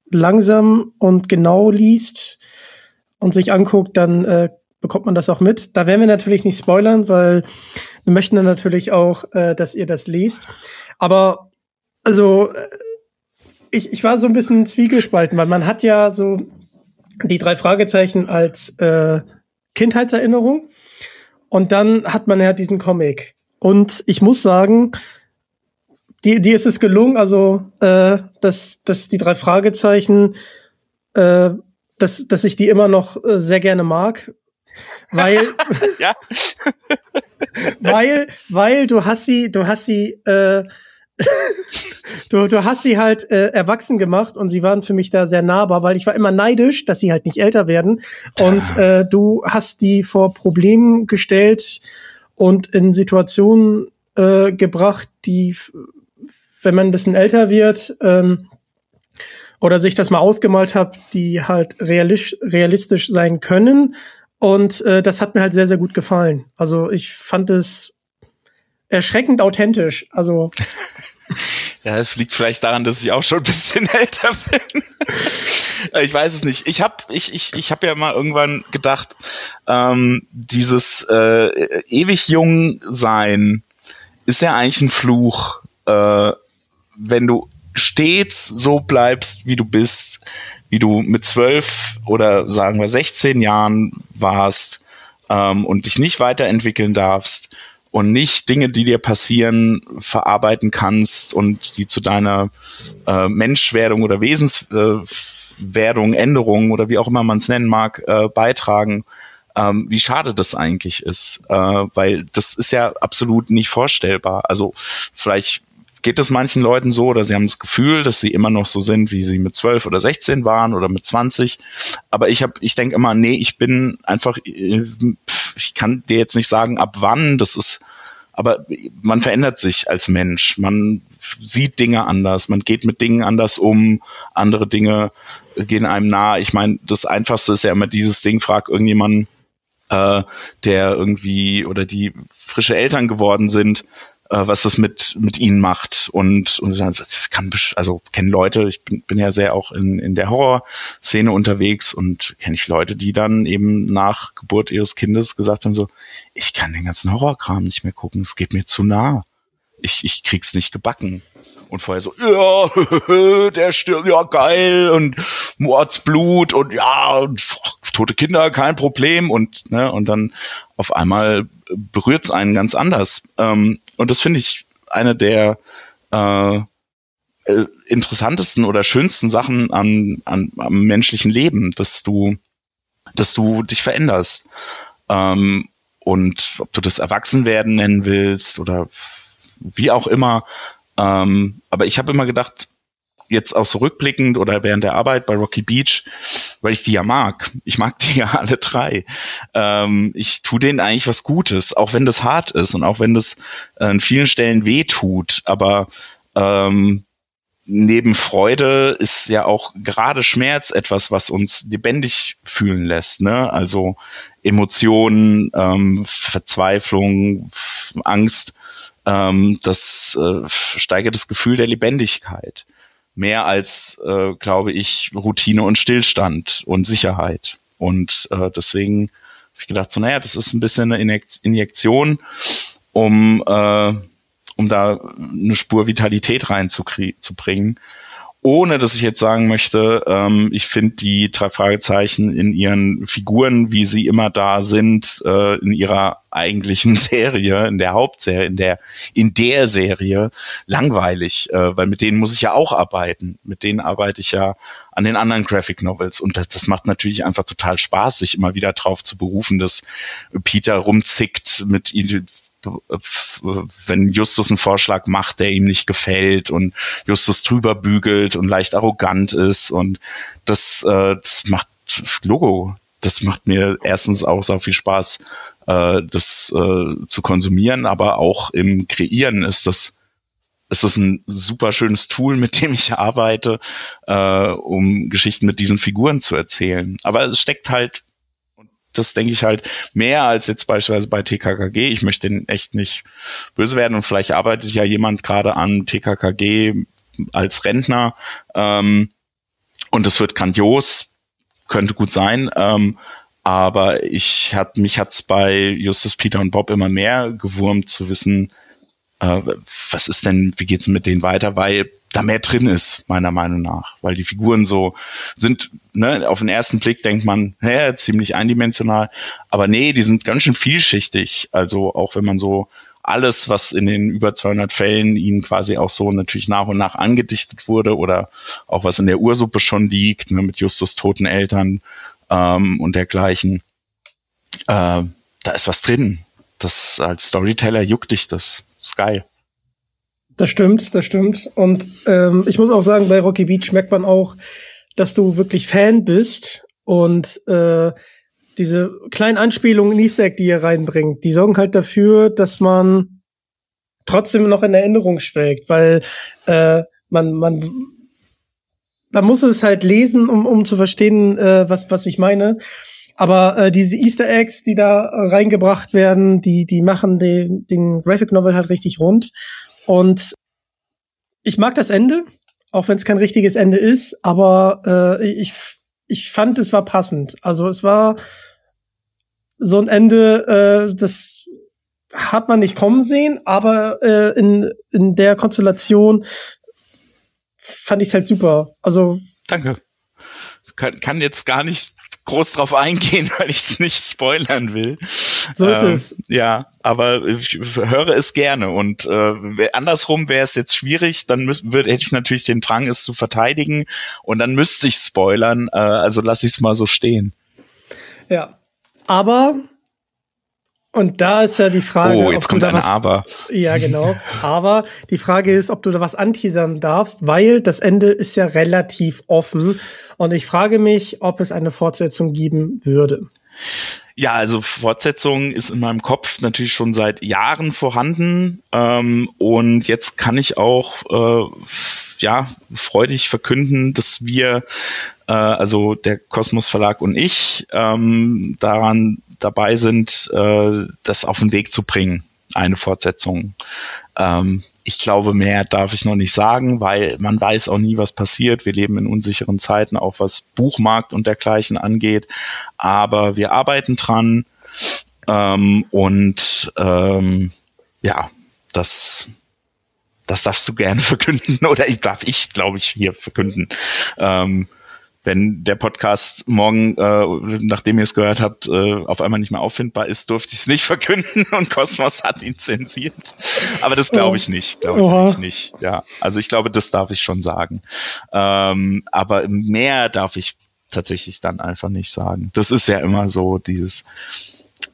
langsam und genau liest und sich anguckt, dann äh, bekommt man das auch mit. Da werden wir natürlich nicht spoilern, weil wir möchten dann natürlich auch, äh, dass ihr das liest. Aber also äh, ich, ich war so ein bisschen zwiegespalten, weil man hat ja so die drei Fragezeichen als äh, Kindheitserinnerung und dann hat man ja diesen Comic. Und ich muss sagen, die, die ist es gelungen, also äh, dass, dass die drei Fragezeichen äh, dass, dass ich die immer noch äh, sehr gerne mag. Weil, weil, weil du hast sie, du hast sie, äh, du, du hast sie halt äh, erwachsen gemacht und sie waren für mich da sehr nahbar, weil ich war immer neidisch, dass sie halt nicht älter werden. Und äh, du hast die vor Problemen gestellt und in Situationen äh, gebracht, die, wenn man ein bisschen älter wird, ähm, oder sich das mal ausgemalt habe, die halt realistisch, realistisch sein können. Und äh, das hat mir halt sehr, sehr gut gefallen. Also ich fand es erschreckend authentisch. Also Ja, es liegt vielleicht daran, dass ich auch schon ein bisschen älter bin. ich weiß es nicht. Ich habe ich, ich, ich hab ja mal irgendwann gedacht, ähm, dieses äh, ewig jung sein ist ja eigentlich ein Fluch, äh, wenn du stets so bleibst, wie du bist, wie du mit zwölf oder sagen wir 16 Jahren warst ähm, und dich nicht weiterentwickeln darfst und nicht Dinge, die dir passieren, verarbeiten kannst und die zu deiner äh, Menschwerdung oder Wesenswerdung, äh, Änderung oder wie auch immer man es nennen mag, äh, beitragen, ähm, wie schade das eigentlich ist, äh, weil das ist ja absolut nicht vorstellbar. Also vielleicht geht es manchen Leuten so oder sie haben das Gefühl, dass sie immer noch so sind, wie sie mit 12 oder 16 waren oder mit 20. Aber ich habe, ich denke immer, nee, ich bin einfach, äh, ich kann dir jetzt nicht sagen, ab wann, das ist, aber man verändert sich als Mensch. Man sieht Dinge anders, man geht mit Dingen anders um, andere Dinge gehen einem nahe. Ich meine, das Einfachste ist ja immer dieses Ding, frag irgendjemanden, äh, der irgendwie oder die frische Eltern geworden sind, was das mit mit ihnen macht und und ich kann also kenne Leute ich bin, bin ja sehr auch in in der Horrorszene unterwegs und kenne ich Leute die dann eben nach Geburt ihres Kindes gesagt haben so ich kann den ganzen Horrorkram nicht mehr gucken es geht mir zu nah ich, ich krieg's nicht gebacken. Und vorher so, ja, der stirbt, ja geil und Mordsblut und ja, und, tote Kinder, kein Problem und ne, und dann auf einmal berührt's einen ganz anders. Ähm, und das finde ich eine der äh, äh, interessantesten oder schönsten Sachen an, an, am menschlichen Leben, dass du, dass du dich veränderst. Ähm, und ob du das Erwachsenwerden nennen willst oder wie auch immer. Ähm, aber ich habe immer gedacht, jetzt auch so rückblickend oder während der Arbeit bei Rocky Beach, weil ich die ja mag. Ich mag die ja alle drei. Ähm, ich tue denen eigentlich was Gutes, auch wenn das hart ist und auch wenn das an vielen Stellen weh tut. Aber ähm, neben Freude ist ja auch gerade Schmerz etwas, was uns lebendig fühlen lässt. Ne? Also Emotionen, ähm, Verzweiflung, Angst, ähm, das äh, steigert das Gefühl der Lebendigkeit. Mehr als, äh, glaube ich, Routine und Stillstand und Sicherheit. Und äh, deswegen habe ich gedacht, so naja, das ist ein bisschen eine Injektion, um äh, um da eine Spur Vitalität reinzubringen. Ohne dass ich jetzt sagen möchte, ähm, ich finde die drei Fragezeichen in ihren Figuren, wie sie immer da sind, äh, in ihrer eigentlichen Serie, in der Hauptserie, in der, in der Serie langweilig, äh, weil mit denen muss ich ja auch arbeiten. Mit denen arbeite ich ja an den anderen Graphic Novels und das, das macht natürlich einfach total Spaß, sich immer wieder drauf zu berufen, dass Peter rumzickt mit wenn Justus einen Vorschlag macht, der ihm nicht gefällt und Justus drüber bügelt und leicht arrogant ist und das, äh, das macht Logo. Das macht mir erstens auch so viel Spaß, äh, das äh, zu konsumieren, aber auch im Kreieren ist das ist das ein super schönes Tool, mit dem ich arbeite, äh, um Geschichten mit diesen Figuren zu erzählen. Aber es steckt halt das denke ich halt mehr als jetzt beispielsweise bei TKKG. Ich möchte den echt nicht böse werden und vielleicht arbeitet ja jemand gerade an TKKG als Rentner ähm, und es wird grandios, könnte gut sein. Ähm, aber ich hat mich hat's bei Justus, Peter und Bob immer mehr gewurmt zu wissen, äh, was ist denn, wie geht's mit denen weiter, weil da mehr drin ist, meiner Meinung nach, weil die Figuren so sind, ne, auf den ersten Blick denkt man, hä, ziemlich eindimensional, aber nee, die sind ganz schön vielschichtig, also auch wenn man so alles, was in den über 200 Fällen ihnen quasi auch so natürlich nach und nach angedichtet wurde oder auch was in der Ursuppe schon liegt, ne, mit Justus toten Eltern ähm, und dergleichen, äh, da ist was drin. Das als Storyteller juckt dich das. Geil. Das stimmt, das stimmt. Und ähm, ich muss auch sagen, bei Rocky Beach merkt man auch, dass du wirklich Fan bist und äh, diese kleinen Anspielungen in Easter Egg, die ihr reinbringt, die sorgen halt dafür, dass man trotzdem noch in Erinnerung schwelgt, weil äh, man man man muss es halt lesen, um um zu verstehen, äh, was was ich meine. Aber äh, diese Easter Eggs, die da reingebracht werden, die die machen den den Graphic Novel halt richtig rund. Und ich mag das Ende, auch wenn es kein richtiges Ende ist, aber äh, ich, ich fand, es war passend. Also es war so ein Ende, äh, das hat man nicht kommen sehen, aber äh, in, in der Konstellation fand ich es halt super. Also Danke. Kann, kann jetzt gar nicht groß drauf eingehen, weil ich es nicht spoilern will. So ist ähm, es. Ja, aber ich höre es gerne. Und äh, andersrum wäre es jetzt schwierig, dann müß, würd, hätte ich natürlich den Drang, es zu verteidigen und dann müsste ich spoilern. Äh, also lasse ich es mal so stehen. Ja. Aber und da ist ja die Frage. Oh, jetzt kommt ein was, Aber. Ja, genau. Aber die Frage ist, ob du da was anteasern darfst, weil das Ende ist ja relativ offen. Und ich frage mich, ob es eine Fortsetzung geben würde. Ja, also Fortsetzung ist in meinem Kopf natürlich schon seit Jahren vorhanden. Ähm, und jetzt kann ich auch äh, ja freudig verkünden, dass wir, äh, also der Kosmos Verlag und ich, ähm, daran dabei sind, äh, das auf den Weg zu bringen, eine Fortsetzung. Ähm, ich glaube, mehr darf ich noch nicht sagen, weil man weiß auch nie, was passiert. Wir leben in unsicheren Zeiten, auch was Buchmarkt und dergleichen angeht. Aber wir arbeiten dran ähm, und ähm, ja, das das darfst du gerne verkünden oder ich darf ich, glaube ich, hier verkünden. Ähm, wenn der Podcast morgen, äh, nachdem ihr es gehört habt, äh, auf einmal nicht mehr auffindbar ist, durfte ich es nicht verkünden und Cosmos hat ihn zensiert. Aber das glaube ich nicht, glaube ich eigentlich nicht. Ja, also ich glaube, das darf ich schon sagen. Ähm, aber mehr darf ich tatsächlich dann einfach nicht sagen. Das ist ja immer so dieses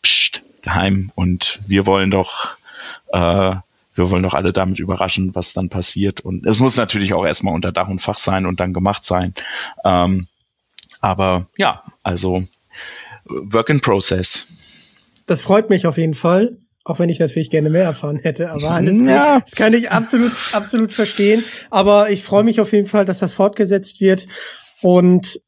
Psst, geheim und wir wollen doch äh, wir wollen doch alle damit überraschen, was dann passiert. Und es muss natürlich auch erstmal unter Dach und Fach sein und dann gemacht sein. Ähm, aber ja, also Work in Process. Das freut mich auf jeden Fall. Auch wenn ich natürlich gerne mehr erfahren hätte, aber alles gut. Das kann ich absolut, absolut verstehen. Aber ich freue mich auf jeden Fall, dass das fortgesetzt wird. Und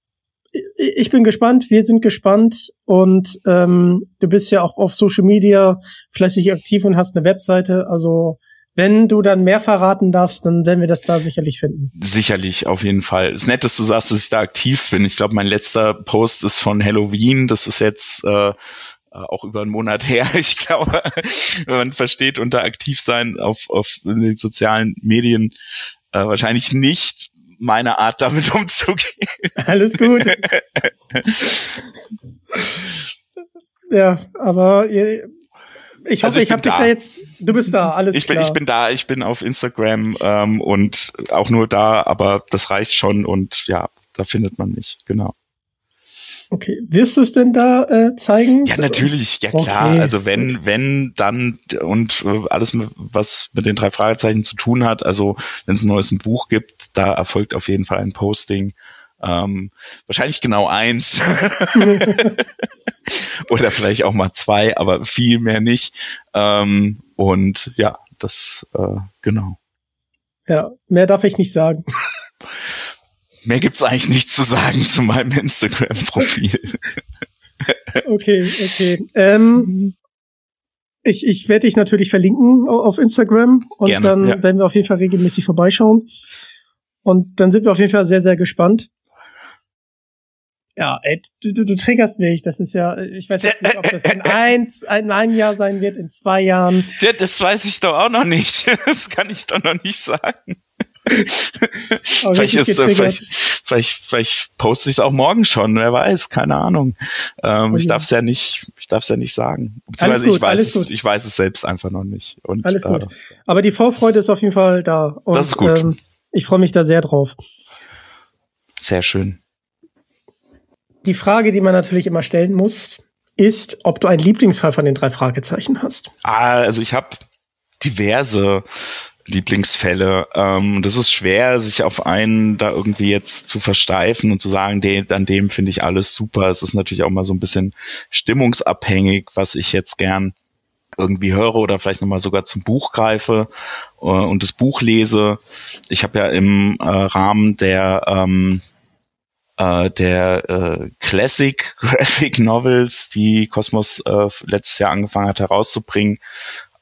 ich bin gespannt, wir sind gespannt und ähm, du bist ja auch auf Social Media fleißig aktiv und hast eine Webseite. Also wenn du dann mehr verraten darfst, dann werden wir das da sicherlich finden. Sicherlich, auf jeden Fall. Es ist nett, dass du sagst, dass ich da aktiv bin. Ich glaube, mein letzter Post ist von Halloween. Das ist jetzt äh, auch über einen Monat her. Ich glaube, wenn man versteht unter aktiv sein auf, auf den sozialen Medien, äh, wahrscheinlich nicht meine Art, damit umzugehen. Alles gut. ja, aber ich hoffe, also ich, ich habe dich da jetzt. Du bist da, alles ich bin, klar. Ich bin da, ich bin auf Instagram ähm, und auch nur da, aber das reicht schon und ja, da findet man mich, genau. Okay, wirst du es denn da äh, zeigen? Ja, natürlich, ja klar. Okay. Also wenn, wenn, dann und äh, alles, was mit den drei Fragezeichen zu tun hat, also wenn es ein neues Buch gibt, da erfolgt auf jeden Fall ein Posting. Ähm, wahrscheinlich genau eins. Oder vielleicht auch mal zwei, aber viel mehr nicht. Ähm, und ja, das äh, genau. Ja, mehr darf ich nicht sagen. Mehr gibt's eigentlich nicht zu sagen zu meinem Instagram-Profil. okay, okay. Ähm, ich ich werde dich natürlich verlinken auf Instagram und Gerne, dann ja. werden wir auf jeden Fall regelmäßig vorbeischauen. Und dann sind wir auf jeden Fall sehr, sehr gespannt. Ja, ey, du, du, du triggerst mich. Das ist ja, ich weiß jetzt nicht, ob das in eins, in einem Jahr sein wird, in zwei Jahren. Ja, das weiß ich doch auch noch nicht. Das kann ich doch noch nicht sagen. vielleicht, ist, äh, vielleicht, vielleicht, vielleicht poste ich es auch morgen schon, wer weiß, keine Ahnung. Ähm, ich darf es ja nicht, ich darf es ja nicht sagen. Beziehungsweise gut, ich weiß es, ich weiß es selbst einfach noch nicht. Und, alles gut. Äh, Aber die Vorfreude ist auf jeden Fall da. Und, das ist gut. Ähm, ich freue mich da sehr drauf. Sehr schön. Die Frage, die man natürlich immer stellen muss, ist, ob du einen Lieblingsfall von den drei Fragezeichen hast. Ah, also ich habe diverse Lieblingsfälle. Ähm, das ist schwer, sich auf einen da irgendwie jetzt zu versteifen und zu sagen, den, an dem finde ich alles super. Es ist natürlich auch mal so ein bisschen stimmungsabhängig, was ich jetzt gern irgendwie höre oder vielleicht nochmal sogar zum Buch greife äh, und das Buch lese. Ich habe ja im äh, Rahmen der ähm, äh, der äh, Classic Graphic Novels, die Cosmos äh, letztes Jahr angefangen hat herauszubringen,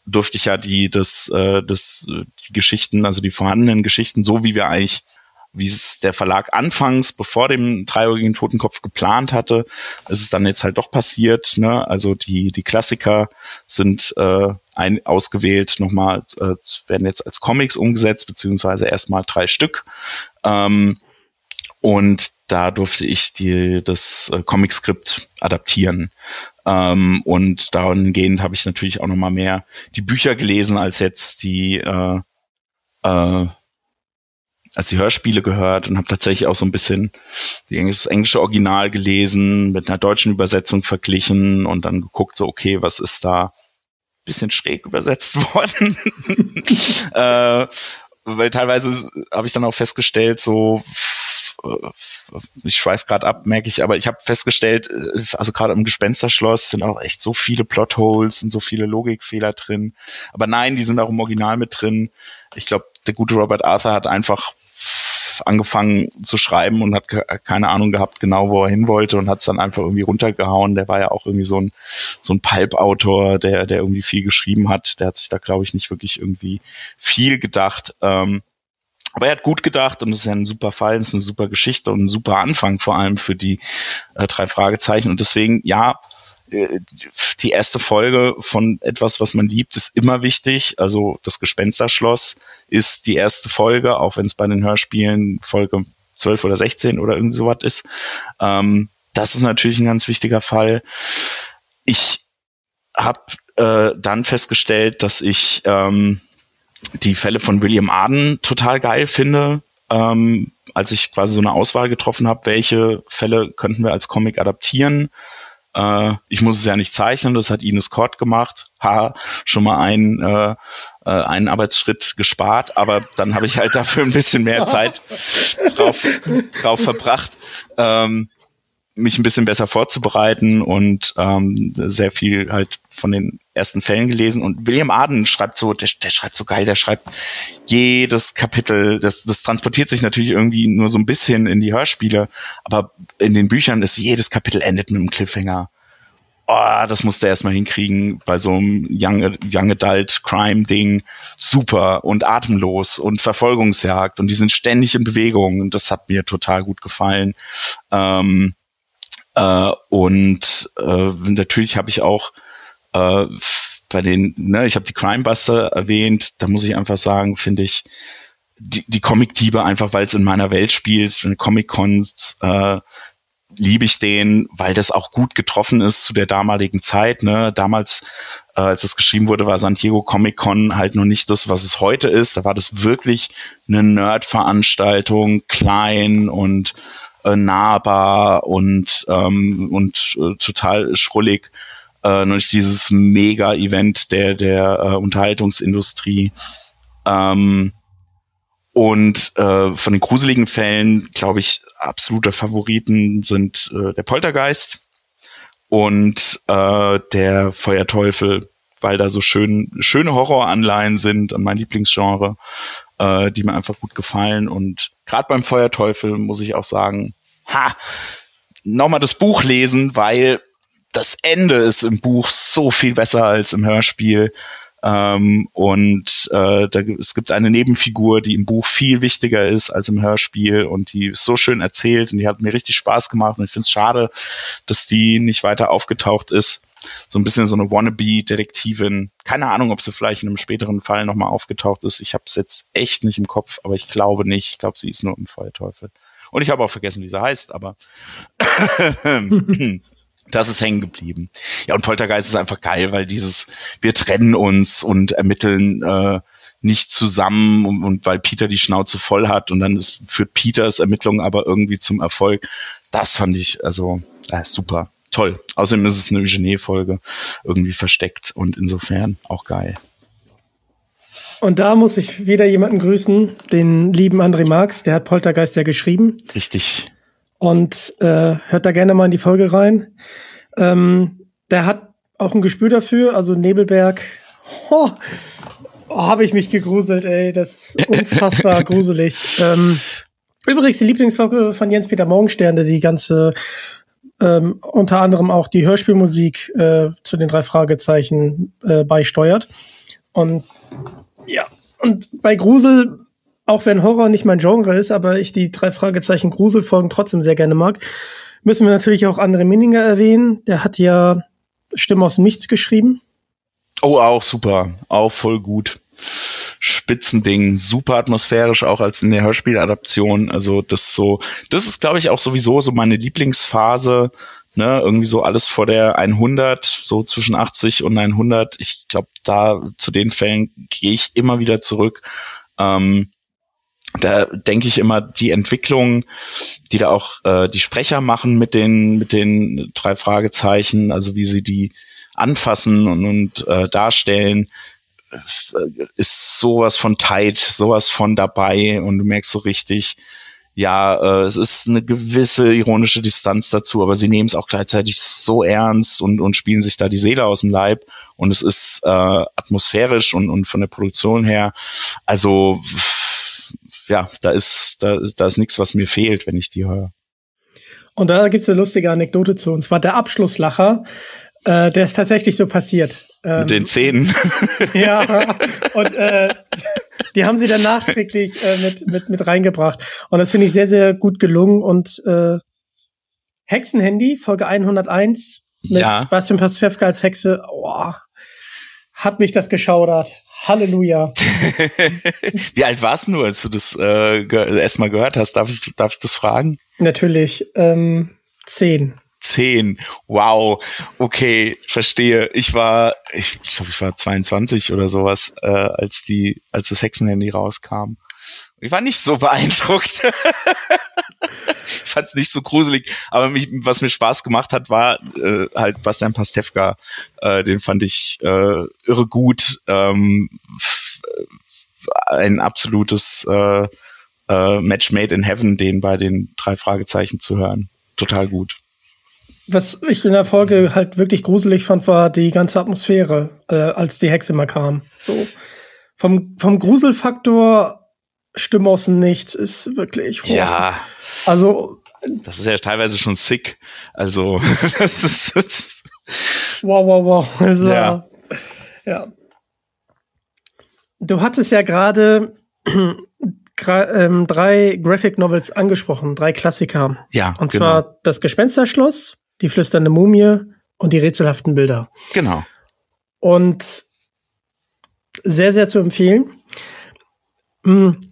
durfte ich ja die, das, äh, das, die Geschichten, also die vorhandenen Geschichten, so wie wir eigentlich, wie es der Verlag anfangs, bevor dem dreijährigen Totenkopf geplant hatte, ist es dann jetzt halt doch passiert. Ne? Also die, die Klassiker sind äh, ein, ausgewählt, nochmal, äh, werden jetzt als Comics umgesetzt, beziehungsweise erstmal drei Stück. Ähm, und da durfte ich die, das äh, Comic-Skript adaptieren. Ähm, und dahingehend habe ich natürlich auch noch mal mehr die Bücher gelesen als jetzt die äh, äh, als die Hörspiele gehört und habe tatsächlich auch so ein bisschen das englische Original gelesen, mit einer deutschen Übersetzung verglichen und dann geguckt, so okay, was ist da bisschen schräg übersetzt worden. äh, weil teilweise habe ich dann auch festgestellt, so ich schweife gerade ab, merke ich, aber ich habe festgestellt, äh, also gerade im Gespensterschloss sind auch echt so viele Plotholes und so viele Logikfehler drin. Aber nein, die sind auch im Original mit drin. Ich glaube, der gute Robert Arthur hat einfach angefangen zu schreiben und hat keine Ahnung gehabt genau, wo er hin wollte und hat es dann einfach irgendwie runtergehauen. Der war ja auch irgendwie so ein, so ein Pulp-Autor, der, der irgendwie viel geschrieben hat. Der hat sich da, glaube ich, nicht wirklich irgendwie viel gedacht. Ähm, aber er hat gut gedacht und es ist ja ein super Fall, es ist eine super Geschichte und ein super Anfang vor allem für die äh, drei Fragezeichen. Und deswegen, ja, äh, die erste Folge von etwas, was man liebt, ist immer wichtig. Also das Gespensterschloss ist die erste Folge, auch wenn es bei den Hörspielen Folge 12 oder 16 oder irgend sowas ist. Ähm, das ist natürlich ein ganz wichtiger Fall. Ich habe äh, dann festgestellt, dass ich ähm, die Fälle von William Arden total geil finde. Ähm, als ich quasi so eine Auswahl getroffen habe, welche Fälle könnten wir als Comic adaptieren. Äh, ich muss es ja nicht zeichnen, das hat Ines Kort gemacht. Ha, schon mal einen, äh, äh, einen Arbeitsschritt gespart, aber dann habe ich halt dafür ein bisschen mehr Zeit drauf, drauf verbracht. Ähm, mich ein bisschen besser vorzubereiten und ähm, sehr viel halt von den ersten Fällen gelesen. Und William Arden schreibt so, der, der schreibt so geil, der schreibt jedes Kapitel, das, das transportiert sich natürlich irgendwie nur so ein bisschen in die Hörspiele, aber in den Büchern ist jedes Kapitel endet mit einem Cliffhanger. Oh, das musste er erstmal hinkriegen bei so einem Young, Young Adult Crime Ding. Super und atemlos und Verfolgungsjagd und die sind ständig in Bewegung und das hat mir total gut gefallen. Ähm, äh, und äh, natürlich habe ich auch äh, bei den, ne, ich habe die Crimebuster erwähnt, da muss ich einfach sagen, finde ich die, die Comic-Diebe einfach, weil es in meiner Welt spielt, Comic-Cons, äh, liebe ich den, weil das auch gut getroffen ist zu der damaligen Zeit. Ne? Damals, äh, als es geschrieben wurde, war San Diego Comic Con halt noch nicht das, was es heute ist. Da war das wirklich eine Nerd-Veranstaltung, klein und äh, nahbar und, ähm, und äh, total schrullig. Äh, nicht dieses Mega-Event der, der äh, Unterhaltungsindustrie. Ähm, und äh, von den gruseligen Fällen, glaube ich, absolute Favoriten sind äh, der Poltergeist und äh, der Feuerteufel, weil da so schön, schöne Horroranleihen sind mein Lieblingsgenre äh, die mir einfach gut gefallen. Und gerade beim Feuerteufel muss ich auch sagen, ha, nochmal das Buch lesen, weil das Ende ist im Buch so viel besser als im Hörspiel. Ähm, und äh, da, es gibt eine Nebenfigur, die im Buch viel wichtiger ist als im Hörspiel und die ist so schön erzählt und die hat mir richtig Spaß gemacht und ich finde es schade, dass die nicht weiter aufgetaucht ist so ein bisschen so eine Wannabe-Detektivin. Keine Ahnung, ob sie vielleicht in einem späteren Fall nochmal aufgetaucht ist. Ich habe es jetzt echt nicht im Kopf, aber ich glaube nicht. Ich glaube, sie ist nur im Feuerteufel. Und ich habe auch vergessen, wie sie heißt, aber das ist hängen geblieben. Ja, und Poltergeist ist einfach geil, weil dieses, wir trennen uns und ermitteln äh, nicht zusammen und, und weil Peter die Schnauze voll hat und dann ist, führt Peters Ermittlungen aber irgendwie zum Erfolg. Das fand ich also äh, super toll. Außerdem ist es eine Eugenie-Folge irgendwie versteckt und insofern auch geil. Und da muss ich wieder jemanden grüßen, den lieben André Marx, der hat Poltergeist ja geschrieben. Richtig. Und äh, hört da gerne mal in die Folge rein. Ähm, der hat auch ein Gespür dafür, also Nebelberg. Oh, oh habe ich mich gegruselt, ey, das ist unfassbar gruselig. Ähm, übrigens die Lieblingsfolge von Jens-Peter Morgenstern, der die ganze ähm, unter anderem auch die Hörspielmusik äh, zu den drei Fragezeichen äh, beisteuert. Und ja, und bei Grusel, auch wenn Horror nicht mein Genre ist, aber ich die drei Fragezeichen Gruselfolgen trotzdem sehr gerne mag, müssen wir natürlich auch André Minninger erwähnen. Der hat ja Stimme aus Nichts geschrieben. Oh, auch super. Auch voll gut. Spitzending, super atmosphärisch, auch als in der Hörspieladaption. Also das so, das ist, glaube ich, auch sowieso so meine Lieblingsphase. Ne, irgendwie so alles vor der 100, so zwischen 80 und 100. Ich glaube, da zu den Fällen gehe ich immer wieder zurück. Ähm, da denke ich immer die Entwicklung, die da auch äh, die Sprecher machen mit den mit den drei Fragezeichen, also wie sie die anfassen und, und äh, darstellen, ist sowas von tight, sowas von dabei und du merkst so richtig, ja, äh, es ist eine gewisse ironische Distanz dazu, aber sie nehmen es auch gleichzeitig so ernst und, und spielen sich da die Seele aus dem Leib und es ist äh, atmosphärisch und, und von der Produktion her, also ja, da ist, da ist, da ist nichts, was mir fehlt, wenn ich die höre. Und da gibt's eine lustige Anekdote zu. Und zwar der Abschlusslacher, äh, der ist tatsächlich so passiert. Ähm, Mit den Zähnen. ja, und äh, die haben sie dann nachträglich äh, mit, mit, mit reingebracht. Und das finde ich sehr, sehr gut gelungen. Und äh, Hexenhandy, Folge 101, mit Ja. Sebastian Pastewka als Hexe, oh, hat mich das geschaudert. Halleluja. Wie alt warst du, als du das äh, ge erstmal gehört hast? Darf ich, darf ich das fragen? Natürlich. Ähm, zehn. Zehn. Wow. Okay, verstehe. Ich war, ich, glaube, ich war 22 oder sowas, äh, als die, als das Hexenhandy rauskam. Ich war nicht so beeindruckt. fand es nicht so gruselig, aber mich, was mir Spaß gemacht hat, war äh, halt Bastian Pastewka. Äh, den fand ich äh, irre gut. Ähm, äh, ein absolutes äh, äh, Match made in heaven, den bei den drei Fragezeichen zu hören. Total gut. Was ich in der Folge halt wirklich gruselig fand, war die ganze Atmosphäre, äh, als die Hexe mal kam. So vom, vom Gruselfaktor Stimme aus dem Nichts ist wirklich. wow. Ja, Also, das ist ja teilweise schon sick. Also, das ist, das wow, wow, wow. Also, Ja. ja. Du hattest ja gerade ähm, drei Graphic Novels angesprochen, drei Klassiker. ja, Und genau. zwar das Gespensterschloss, die flüsternde Mumie und die rätselhaften Bilder. genau. Und sehr, sehr zu empfehlen. Hm.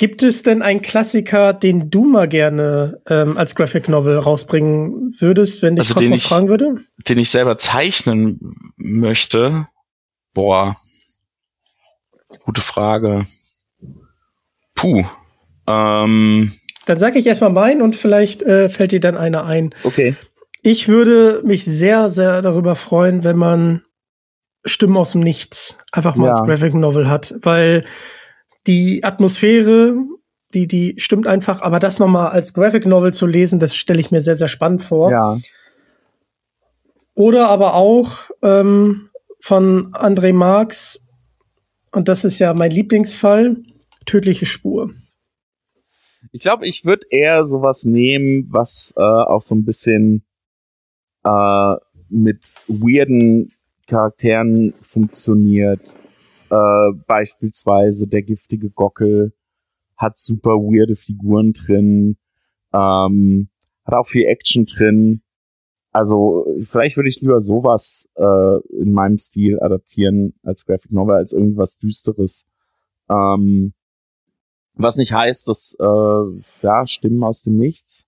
Gibt es denn einen Klassiker, den du mal gerne ähm, als Graphic Novel rausbringen würdest, wenn dich Also, den Cosmos ich- fragen würde? Den ich selber zeichnen möchte. Boah. Gute Frage. Puh. Ähm, Dann sage ich erstmal meinen und vielleicht äh, fällt dir dann einer ein. okay. Ich würde mich sehr, sehr darüber freuen, wenn man Stimmen aus dem Nichts einfach mal Ja. als Graphic Novel hat, weil die Atmosphäre, die, die stimmt einfach, aber das nochmal als Graphic Novel zu lesen, das stelle ich mir sehr, sehr spannend vor. Ja. Oder aber auch ähm, von André Marx, und das ist ja mein Lieblingsfall, Tödliche Spur. Ich glaube, ich würde eher sowas nehmen, was äh, auch so ein bisschen äh, mit weirden Charakteren funktioniert. Äh, beispielsweise der giftige Gockel hat super weirde Figuren drin, ähm, hat auch viel Action drin. Also vielleicht würde ich lieber sowas äh, in meinem Stil adaptieren als Graphic Novel als irgendwas Düsteres. Ähm, was nicht heißt, dass äh, ja Stimmen aus dem Nichts.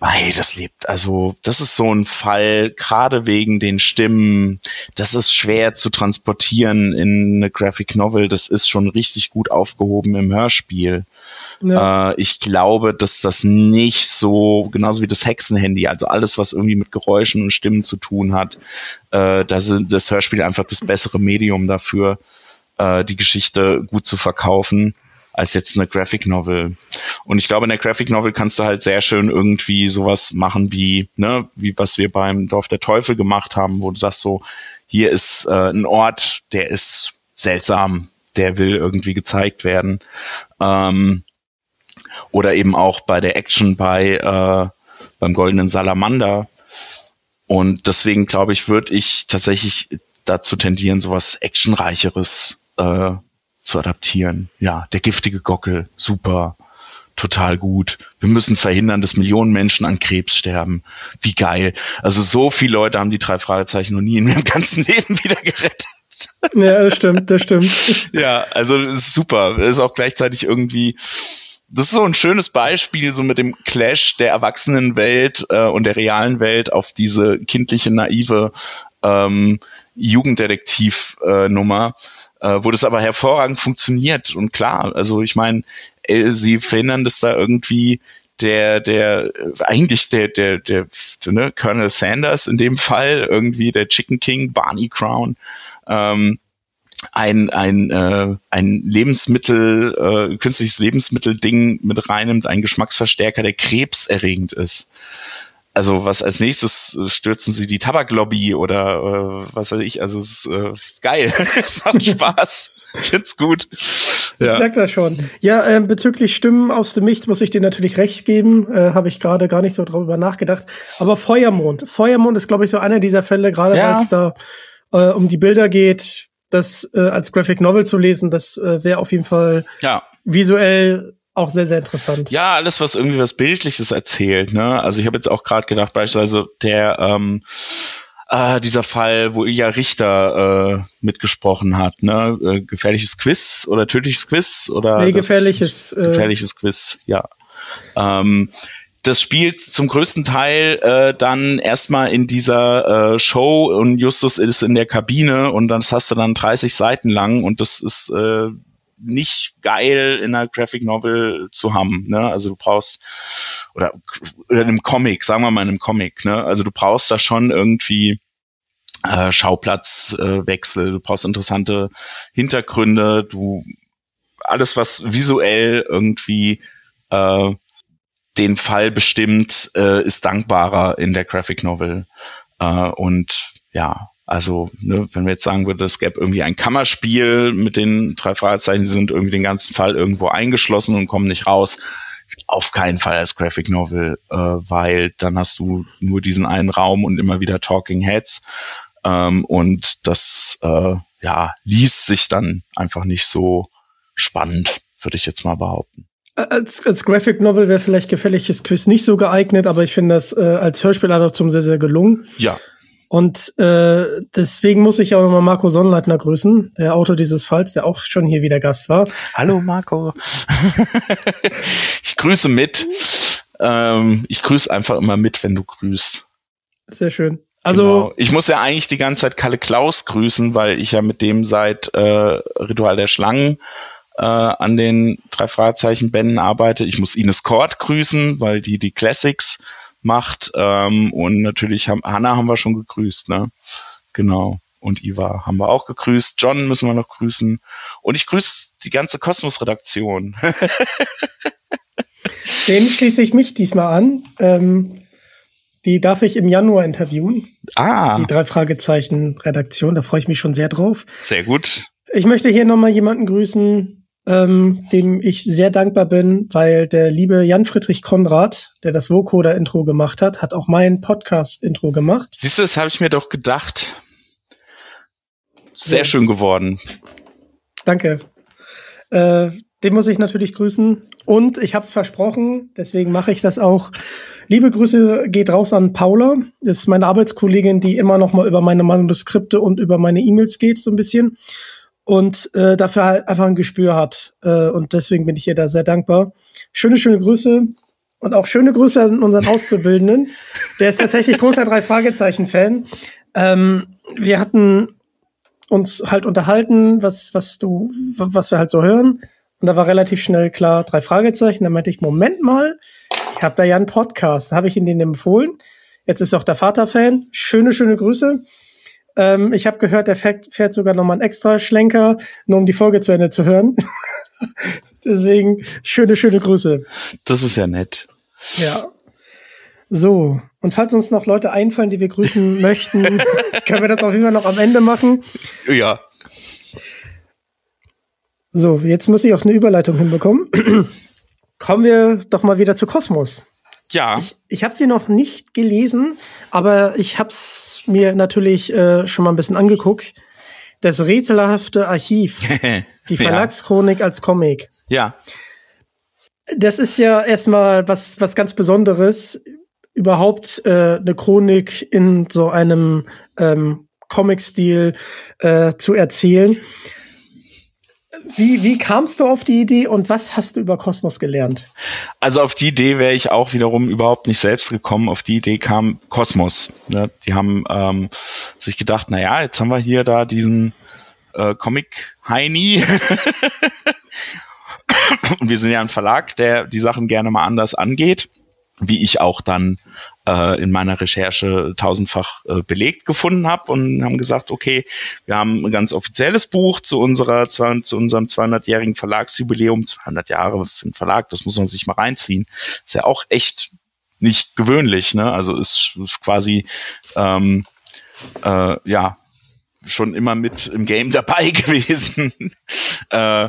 Wobei, das lebt, also das ist so ein Fall, gerade wegen den Stimmen, das ist schwer zu transportieren in eine Graphic Novel, das ist schon richtig gut aufgehoben im Hörspiel. Ja. Äh, ich glaube, dass das nicht so, genauso wie das Hexenhandy, also alles, was irgendwie mit Geräuschen und Stimmen zu tun hat, äh, das ist das Hörspiel einfach das bessere Medium dafür, äh, die Geschichte gut zu verkaufen als jetzt eine Graphic Novel. Und ich glaube, in der Graphic Novel kannst du halt sehr schön irgendwie sowas machen wie, ne, wie was wir beim Dorf der Teufel gemacht haben, wo du sagst so, hier ist äh, ein Ort, der ist seltsam, der will irgendwie gezeigt werden. Ähm, oder eben auch bei der Action bei äh, beim Goldenen Salamander. Und deswegen glaube ich, würde ich tatsächlich dazu tendieren, sowas Actionreicheres äh, zu adaptieren. Ja, der giftige Gockel, super, total gut. Wir müssen verhindern, dass Millionen Menschen an Krebs sterben. Wie geil. Also so viele Leute haben die drei Fragezeichen noch nie in ihrem ganzen Leben wieder gerettet. ja, das stimmt, das stimmt. Ja, also das ist super. Das ist auch gleichzeitig irgendwie, das ist so ein schönes Beispiel so mit dem Clash der Erwachsenenwelt äh, und der realen Welt auf diese kindliche, naive ähm, Jugenddetektiv-Nummer, äh, wo das aber hervorragend funktioniert. Und klar, also ich meine, äh, sie verhindern, dass da irgendwie der, der, äh, eigentlich der, der, der, ne, Colonel Sanders in dem Fall, irgendwie der Chicken King, Barney Crown, ähm, ein ein äh, ein Lebensmittel äh, künstliches Lebensmittelding mit reinnimmt, ein Geschmacksverstärker, der krebserregend ist. Also was als nächstes äh, stürzen sie die Tabaklobby oder äh, was weiß ich. Also es ist äh, geil, es macht Spaß, ich find's gut. Ich Ja. merke das schon. Ja, ähm, bezüglich Stimmen aus dem Nichts muss ich dir natürlich recht geben. Äh, Habe ich gerade gar nicht so drüber nachgedacht. Aber Feuermond. Feuermond ist, glaube ich, so einer dieser Fälle, gerade Ja. weil es da äh, um die Bilder geht, das äh, als Graphic Novel zu lesen, das äh, wäre auf jeden Fall ja, visuell auch sehr, sehr interessant. Ja, alles, was irgendwie was Bildliches erzählt. Ne? Also ich habe jetzt auch gerade gedacht, beispielsweise der ähm, äh, dieser Fall, wo Ilja Richter äh, mitgesprochen hat, ne? Äh, gefährliches Quiz oder tödliches Quiz oder nee, gefährliches äh, gefährliches Quiz, ja. Ähm, das spielt zum größten Teil äh, dann erstmal in dieser äh, Show und Justus ist in der Kabine und das hast du dann 30 Seiten lang und das ist äh, nicht geil in einer Graphic Novel zu haben. Ne? Also du brauchst oder, oder in einem Comic, sagen wir mal in einem Comic. Ne? Also du brauchst da schon irgendwie äh, Schauplatzwechsel, äh, du brauchst interessante Hintergründe, du alles was visuell irgendwie äh, den Fall bestimmt, äh, ist dankbarer in der Graphic Novel. Äh, und ja, also, ne, wenn wir jetzt sagen würden, es gäbe irgendwie ein Kammerspiel mit den drei Fragezeichen, die sind irgendwie den ganzen Fall irgendwo eingeschlossen und kommen nicht raus. Auf keinen Fall als Graphic Novel, äh, weil dann hast du nur diesen einen Raum und immer wieder Talking Heads. Ähm, und das äh, ja liest sich dann einfach nicht so spannend, würde ich jetzt mal behaupten. Als, als Graphic Novel wäre vielleicht gefälliges Quiz nicht so geeignet, aber ich finde das äh, als Hörspiel zum sehr, sehr gelungen. Ja. Und äh, deswegen muss ich auch nochmal Marco Sonnleitner grüßen, der Autor dieses Falls, der auch schon hier wieder Gast war. Hallo Marco. ich grüße mit. Ähm, ich grüße einfach immer mit, wenn du grüßt. Sehr schön. Also genau. ich muss ja eigentlich die ganze Zeit Kalle Klaus grüßen, weil ich ja mit dem seit äh, Ritual der Schlangen äh, an den drei Fragezeichen Bänden arbeite. Ich muss Ines Kort grüßen, weil die die Classics macht. Ähm, und natürlich haben Hanna haben wir schon gegrüßt, ne? Genau. Und Iva haben wir auch gegrüßt. John müssen wir noch grüßen. Und ich grüße die ganze Kosmos-Redaktion. Den schließe ich mich diesmal an. Ähm, die darf ich im Januar interviewen. Ah. Die drei Fragezeichen Redaktion. Da freue ich mich schon sehr drauf. Sehr gut. Ich möchte hier nochmal jemanden grüßen, ähm, dem ich sehr dankbar bin, weil der liebe Jan-Friedrich Konrad, der das Vocoder-Intro gemacht hat, hat auch mein Podcast-Intro gemacht. Siehst du, das habe ich mir doch gedacht. Sehr ja. schön geworden. Danke. Äh, den muss ich natürlich grüßen. Und ich habe es versprochen, deswegen mache ich das auch. Liebe Grüße geht raus an Paula. Das ist meine Arbeitskollegin, die immer noch mal über meine Manuskripte und über meine E-Mails geht, so ein bisschen und äh, dafür halt einfach ein Gespür hat. Äh, und deswegen bin ich ihr da sehr dankbar. Schöne, schöne Grüße und auch schöne Grüße an unseren Auszubildenden. Der ist tatsächlich großer Drei-Fragezeichen-Fan. Ähm, wir hatten uns halt unterhalten, was, was du, was wir halt so hören. Und da war relativ schnell klar, drei Fragezeichen. Da meinte ich, Moment mal, ich habe da ja einen Podcast. Habe ich ihn denen empfohlen. Jetzt ist auch der Vater Fan. Schöne, schöne Grüße. Ähm, ich habe gehört, er fährt, fährt sogar noch mal einen extra Schlenker, nur um die Folge zu Ende zu hören. Deswegen schöne, schöne Grüße. Das ist ja nett. Ja. So, und falls uns noch Leute einfallen, die wir grüßen möchten, können wir das auf jeden Fall noch am Ende machen. Ja. So, jetzt muss ich auch eine Überleitung hinbekommen. Kommen wir doch mal wieder zu Kosmos. Ja. Ich, ich habe sie noch nicht gelesen, aber ich habe es mir natürlich äh, schon mal ein bisschen angeguckt. Das rätselhafte Archiv, die Verlagschronik ja. als Comic. Ja. Das ist ja erstmal was was ganz Besonderes, überhaupt äh, eine Chronik in so einem ähm, Comic-Stil äh, zu erzählen. Wie, wie kamst du auf die Idee und was hast du über Kosmos gelernt? Also auf die Idee wäre ich auch wiederum überhaupt nicht selbst gekommen. Auf die Idee kam Kosmos. Ne? Die haben ähm, sich gedacht, na ja, jetzt haben wir hier da diesen äh, Comic Heini. und wir sind ja ein Verlag, der die Sachen gerne mal anders angeht wie ich auch dann äh, in meiner Recherche tausendfach äh, belegt gefunden habe und haben gesagt, okay, wir haben ein ganz offizielles Buch zu unserer zu unserem 200-jährigen Verlagsjubiläum, 200 Jahre für einen Verlag, das muss man sich mal reinziehen. Ist ja auch echt nicht gewöhnlich, ne? Also ist, ist quasi ähm, äh, ja schon immer mit im Game dabei gewesen. äh,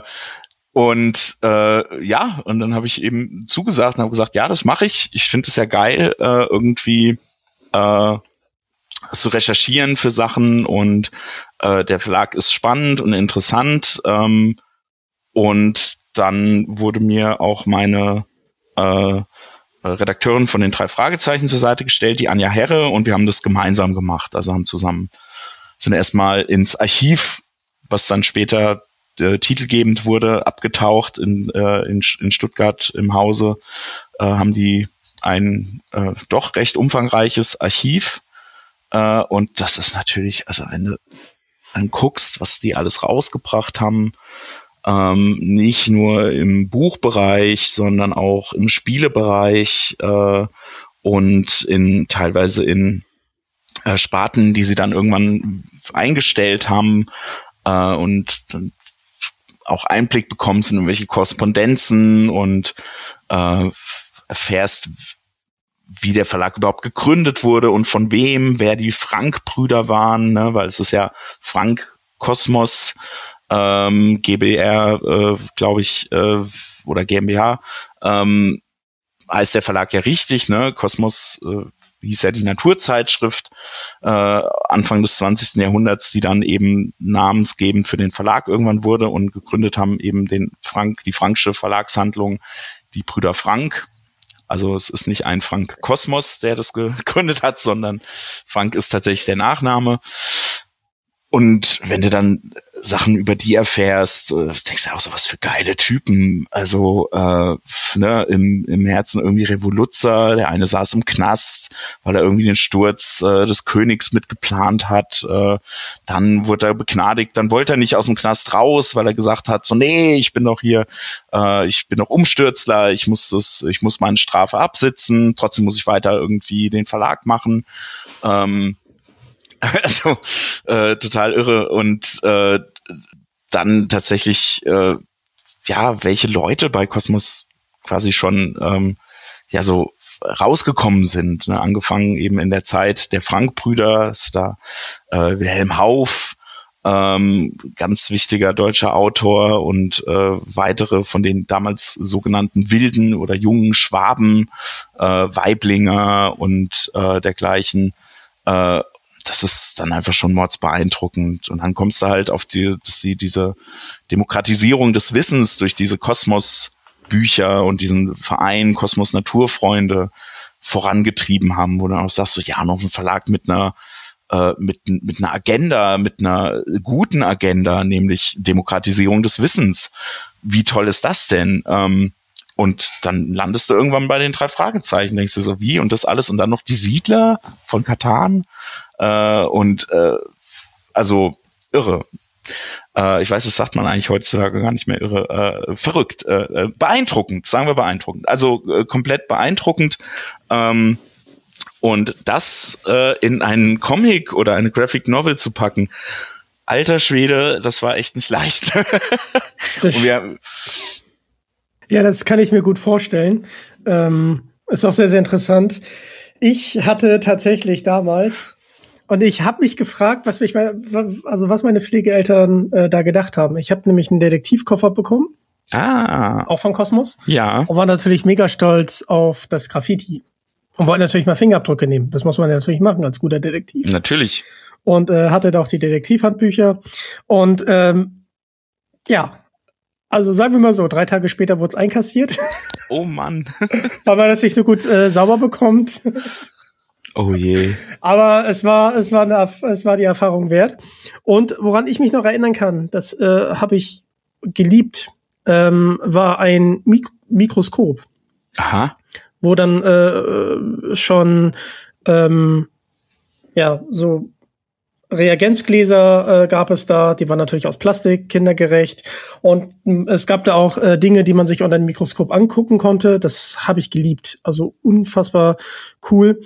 und äh, ja, und dann habe ich eben zugesagt und habe gesagt, ja, das mache ich. Ich finde es ja geil, äh, irgendwie äh, zu recherchieren für Sachen und äh, der Verlag ist spannend und interessant. Ähm, und dann wurde mir auch meine äh, Redakteurin von den drei Fragezeichen zur Seite gestellt, die Anja Herre, und wir haben das gemeinsam gemacht. Also haben zusammen sind erstmal ins Archiv, was dann später äh, titelgebend wurde, abgetaucht in, äh, in, in Stuttgart im Hause, äh, haben die ein äh, doch recht umfangreiches Archiv. Äh, und das ist natürlich, also wenn du anguckst, was die alles rausgebracht haben, ähm, nicht nur im Buchbereich, sondern auch im Spielebereich äh, und in teilweise in äh, Sparten, die sie dann irgendwann eingestellt haben äh, und dann auch Einblick bekommst in irgendwelche Korrespondenzen und äh, erfährst, wie der Verlag überhaupt gegründet wurde und von wem, wer die Frank-Brüder waren, ne? weil es ist ja Frank Kosmos ähm, GBR, äh, glaube ich, äh, oder GmbH, ähm, heißt der Verlag ja richtig, ne? Kosmos äh, hieß ja die Naturzeitschrift äh, Anfang des 20. Jahrhunderts, die dann eben namensgebend für den Verlag irgendwann wurde und gegründet haben eben den Frank, die Franksche Verlagshandlung, die Brüder Frank. Also es ist nicht ein Frank Kosmos, der das gegründet hat, sondern Frank ist tatsächlich der Nachname. Und wenn du dann Sachen über die erfährst, äh, denkst du auch so was für geile Typen. Also äh, ne, im, im Herzen irgendwie Revoluzzer, der eine saß im Knast, weil er irgendwie den Sturz äh, des Königs mitgeplant hat. Äh, dann wurde er begnadigt, dann wollte er nicht aus dem Knast raus, weil er gesagt hat, so nee, ich bin doch hier, äh, ich bin doch Umstürzler, ich muss das, ich muss meine Strafe absitzen, trotzdem muss ich weiter irgendwie den Verlag machen. Ähm, Also äh, total irre. Und äh, dann tatsächlich, äh, ja, welche Leute bei Cosmos quasi schon ähm, ja so rausgekommen sind. Ne? Angefangen eben in der Zeit der Frank-Brüder, da äh, Wilhelm Hauff, ähm, ganz wichtiger deutscher Autor und äh, weitere von den damals sogenannten wilden oder jungen Schwaben, äh, Weiblinger und äh, dergleichen. Äh, das ist dann einfach schon mordsbeeindruckend. Und dann kommst du halt auf die, dass sie diese Demokratisierung des Wissens durch diese Kosmos-Bücher und diesen Verein Kosmos Naturfreunde vorangetrieben haben, wo du auch sagst, so, ja, noch ein Verlag mit einer äh, mit, mit einer Agenda, mit einer guten Agenda, nämlich Demokratisierung des Wissens. Wie toll ist das denn? Ähm, und dann landest du irgendwann bei den drei Fragezeichen, denkst du so, wie und das alles und dann noch die Siedler von Katan äh, und äh, also irre. Äh, ich weiß, das sagt man eigentlich heutzutage gar nicht mehr irre. Äh, verrückt, äh, äh beeindruckend, sagen wir beeindruckend. Also äh, komplett beeindruckend. Ähm, und das äh, in einen Comic oder eine Graphic Novel zu packen, alter Schwede, das war echt nicht leicht. und wir, ja, das kann ich mir gut vorstellen. Ähm, ist auch sehr, sehr interessant. Ich hatte tatsächlich damals und ich habe mich gefragt, was mich meine, also was meine Pflegeeltern äh, da gedacht haben. Ich habe nämlich einen Detektivkoffer bekommen. Ah. Auch von Kosmos. Ja. Und war natürlich mega stolz auf das Graffiti. Und wollte natürlich mal Fingerabdrücke nehmen. Das muss man ja natürlich machen als guter Detektiv. Natürlich. Und äh, hatte da auch die Detektivhandbücher. Und ähm, ja, also sagen wir mal so, drei Tage später wurde es einkassiert. Oh Mann. Weil man das nicht so gut äh, sauber bekommt. Oh je. Aber es war, es war, eine, es war die Erfahrung wert. Und woran ich mich noch erinnern kann, das äh, habe ich geliebt, ähm, war ein Mik Mikroskop. Aha. Wo dann äh, schon ähm, ja so Reagenzgläser äh, gab es da, die waren natürlich aus Plastik, kindergerecht. Und mh, es gab da auch äh, Dinge, die man sich unter dem Mikroskop angucken konnte. Das habe ich geliebt. Also unfassbar cool.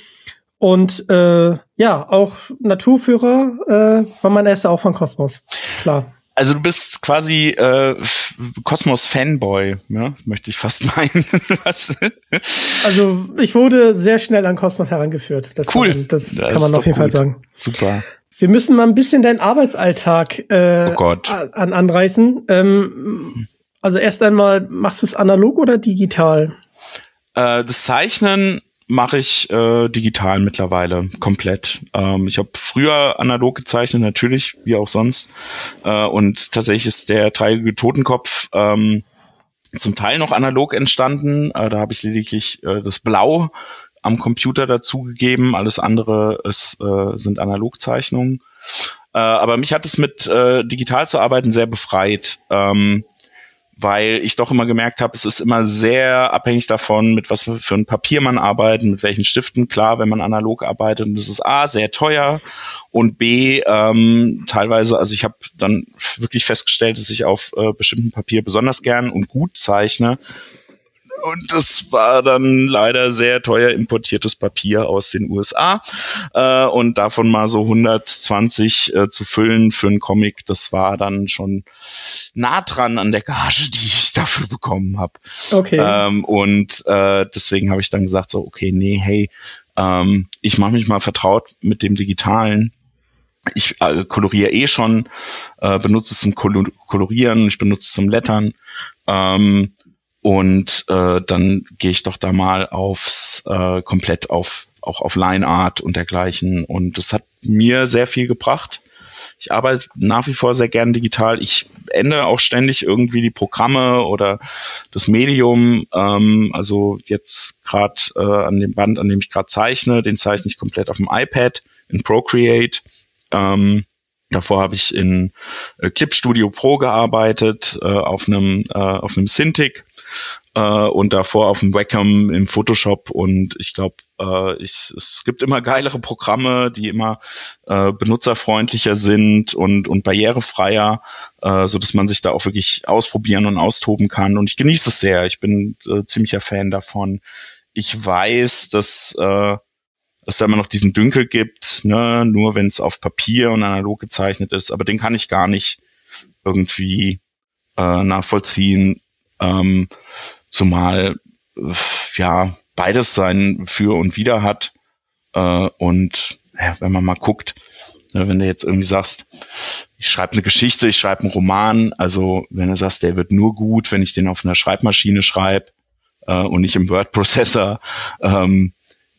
Und äh, ja, auch Naturführer äh, war mein erster auch von Kosmos. Klar. Also du bist quasi äh, Kosmos-Fanboy, ja? möchte ich fast meinen. also ich wurde sehr schnell an Kosmos herangeführt. Das cool. Kann, das, das kann man auf jeden gut. Fall sagen. Super. Wir müssen mal ein bisschen deinen Arbeitsalltag äh, oh Gott. an anreißen. Ähm, also erst einmal, machst du es analog oder digital? Äh, das Zeichnen mache ich äh, digital mittlerweile komplett. Ähm, ich habe früher analog gezeichnet, natürlich, wie auch sonst. Äh, und tatsächlich ist der dreieckige Totenkopf ähm, zum Teil noch analog entstanden. Äh, da habe ich lediglich äh, das Blau am Computer dazugegeben. Alles andere ist, äh, sind Analogzeichnungen. Äh, aber mich hat es mit äh, digital zu arbeiten sehr befreit. Ähm, weil ich doch immer gemerkt habe, es ist immer sehr abhängig davon, mit was für ein Papier man arbeitet, mit welchen Stiften. Klar, wenn man analog arbeitet, und das ist A, sehr teuer und B, ähm, teilweise, also ich habe dann wirklich festgestellt, dass ich auf äh, bestimmten Papier besonders gern und gut zeichne und das war dann leider sehr teuer importiertes Papier aus den USA. Äh, und davon mal so 120 äh, zu füllen für einen Comic, das war dann schon nah dran an der Gage, die ich dafür bekommen habe. Okay. Ähm, und äh, deswegen habe ich dann gesagt, so, okay, nee, hey, ähm, ich mache mich mal vertraut mit dem Digitalen ich äh, koloriere eh schon, äh, benutze es zum Kolorieren, ich benutze es zum Lettern. Ähm, und äh, dann gehe ich doch da mal aufs äh, komplett auf auch auf Line Art und dergleichen. Und das hat mir sehr viel gebracht. Ich arbeite nach wie vor sehr gern digital. Ich ändere auch ständig irgendwie die Programme oder das Medium. Ähm, also jetzt gerade äh, an dem Band, an dem ich gerade zeichne, den zeichne ich komplett auf dem iPad in Procreate. Ähm, Davor habe ich in äh, Clip Studio Pro gearbeitet, äh, auf einem äh, auf einem Cintiq äh, und davor auf dem Wacom im Photoshop und ich glaube, äh, es gibt immer geilere Programme, die immer äh, benutzerfreundlicher sind und, und barrierefreier, äh, so dass man sich da auch wirklich ausprobieren und austoben kann und ich genieße es sehr. Ich bin äh, ziemlicher Fan davon. Ich weiß, dass äh, dass da immer noch diesen Dünkel gibt, ne, nur wenn es auf Papier und analog gezeichnet ist, aber den kann ich gar nicht irgendwie äh, nachvollziehen, ähm, zumal ja beides sein für und wider hat. Äh, und ja, wenn man mal guckt, ne, wenn du jetzt irgendwie sagst, ich schreibe eine Geschichte, ich schreibe einen Roman, also wenn du sagst, der wird nur gut, wenn ich den auf einer Schreibmaschine schreibe äh, und nicht im Word-Processor, ähm,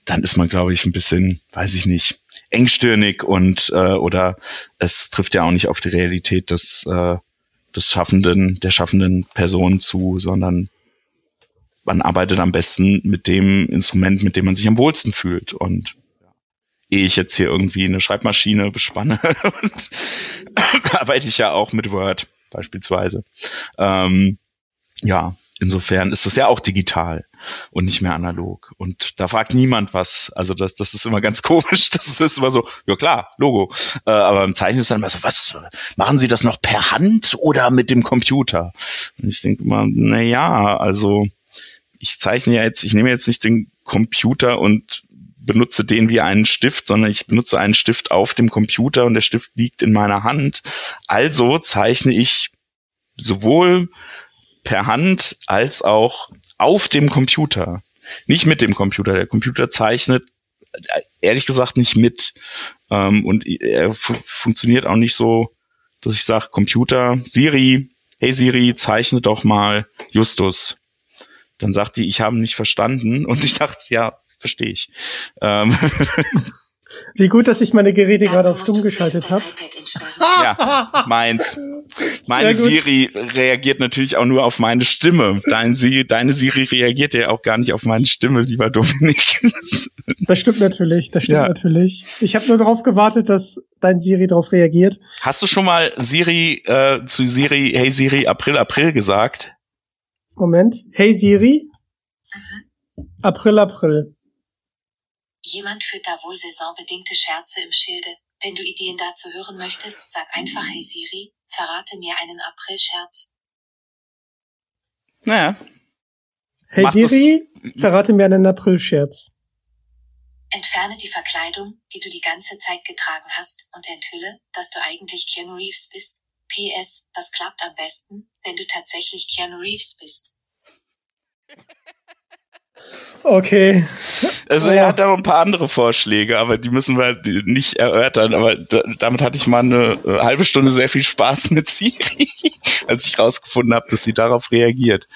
dann ist man, glaube ich, ein bisschen, weiß ich nicht, engstirnig und äh, oder es trifft ja auch nicht auf die Realität des, äh, des schaffenden, der schaffenden Person zu, sondern man arbeitet am besten mit dem Instrument, mit dem man sich am wohlsten fühlt. Und ehe ich jetzt hier irgendwie eine Schreibmaschine bespanne, arbeite ich ja auch mit Word beispielsweise. Ähm, ja, insofern ist das ja auch digital und nicht mehr analog. Und da fragt niemand was. Also das, das ist immer ganz komisch. Das ist immer so, ja klar, Logo. Äh, aber im Zeichnen ist dann immer so, was, machen Sie das noch per Hand oder mit dem Computer? Und ich denke immer, na ja, also ich zeichne ja jetzt, ich nehme jetzt nicht den Computer und benutze den wie einen Stift, sondern ich benutze einen Stift auf dem Computer und der Stift liegt in meiner Hand. Also zeichne ich sowohl per Hand als auch auf dem Computer. Nicht mit dem Computer. Der Computer zeichnet äh, ehrlich gesagt nicht mit. Ähm, und er fu funktioniert auch nicht so, dass ich sage, Computer, Siri, hey Siri, zeichne doch mal Justus. Dann sagt die, ich habe nicht verstanden. Und ich sage, ja, verstehe ich. Ähm Wie gut, dass ich meine Geräte gerade auf stumm geschaltet habe. Ja, meins. Meine Siri reagiert natürlich auch nur auf meine Stimme. Dein Siri, deine Siri reagiert ja auch gar nicht auf meine Stimme, lieber Dominik. Das stimmt natürlich, das stimmt ja. natürlich. Ich habe nur darauf gewartet, dass dein Siri darauf reagiert. Hast du schon mal Siri äh, zu Siri, hey Siri, April, April gesagt? Moment. Hey Siri? April, April. Jemand führt da wohl saisonbedingte Scherze im Schilde. Wenn du Ideen dazu hören möchtest, sag einfach Hey Siri, verrate mir einen Aprilscherz. Naja. Hey Siri, verrate mir einen Aprilscherz. Entferne die Verkleidung, die du die ganze Zeit getragen hast, und enthülle, dass du eigentlich Keanu Reeves bist. PS, das klappt am besten, wenn du tatsächlich Keanu Reeves bist. Okay. Also er hat da noch ein paar andere Vorschläge, aber die müssen wir nicht erörtern. Aber damit hatte ich mal eine äh, halbe Stunde sehr viel Spaß mit Siri, als ich rausgefunden habe, dass sie darauf reagiert.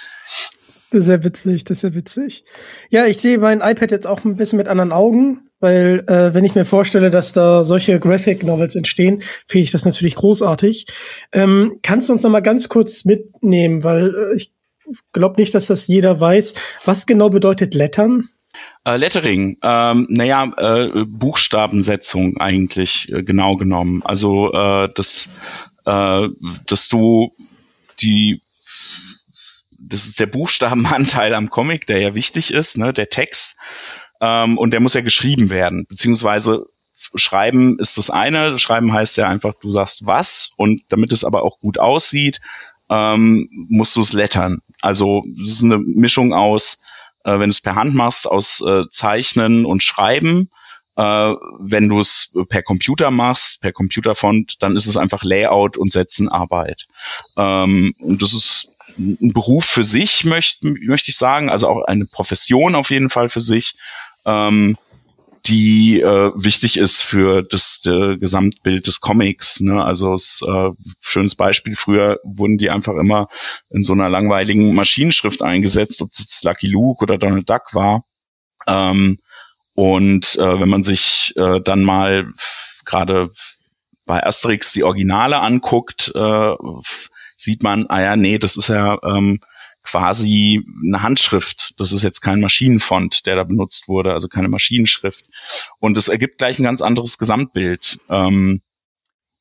Das ist sehr witzig, das ist sehr witzig. Ja, ich sehe mein iPad jetzt auch ein bisschen mit anderen Augen, weil äh, wenn ich mir vorstelle, dass da solche Graphic Novels entstehen, finde ich das natürlich großartig. Ähm, kannst du uns noch mal ganz kurz mitnehmen, weil äh, ich glaube nicht, dass das jeder weiß. Was genau bedeutet Lettern? Äh, Lettering, ähm, naja, äh, Buchstabensetzung eigentlich äh, genau genommen. Also äh, das, äh, dass du die das ist der Buchstabenanteil am Comic, der ja wichtig ist, ne, der Text. Ähm, und der muss ja geschrieben werden, beziehungsweise schreiben ist das eine. Schreiben heißt ja einfach, du sagst was und damit es aber auch gut aussieht, ähm, musst du es lettern. Also es ist eine Mischung aus, äh, wenn du es per Hand machst, aus äh, Zeichnen und Schreiben. Äh, wenn du es per Computer machst, per Computerfont, dann ist es einfach Layout und Setzenarbeit. Ähm, und das ist ein Beruf für sich, möchte möchte ich sagen, also auch eine Profession auf jeden Fall für sich. Ähm, die äh, wichtig ist für das äh, Gesamtbild des Comics. Ne? Also es äh, schönes Beispiel, früher wurden die einfach immer in so einer langweiligen Maschinenschrift eingesetzt, ob es jetzt Lucky Luke oder Donald Duck war. Ähm, und äh, wenn man sich äh, dann mal gerade bei Asterix die Originale anguckt, äh, sieht man, ah ja, nee, das ist ja ähm, quasi eine Handschrift. Das ist jetzt kein Maschinenfont, der da benutzt wurde, also keine Maschinenschrift. Und es ergibt gleich ein ganz anderes Gesamtbild. Ähm,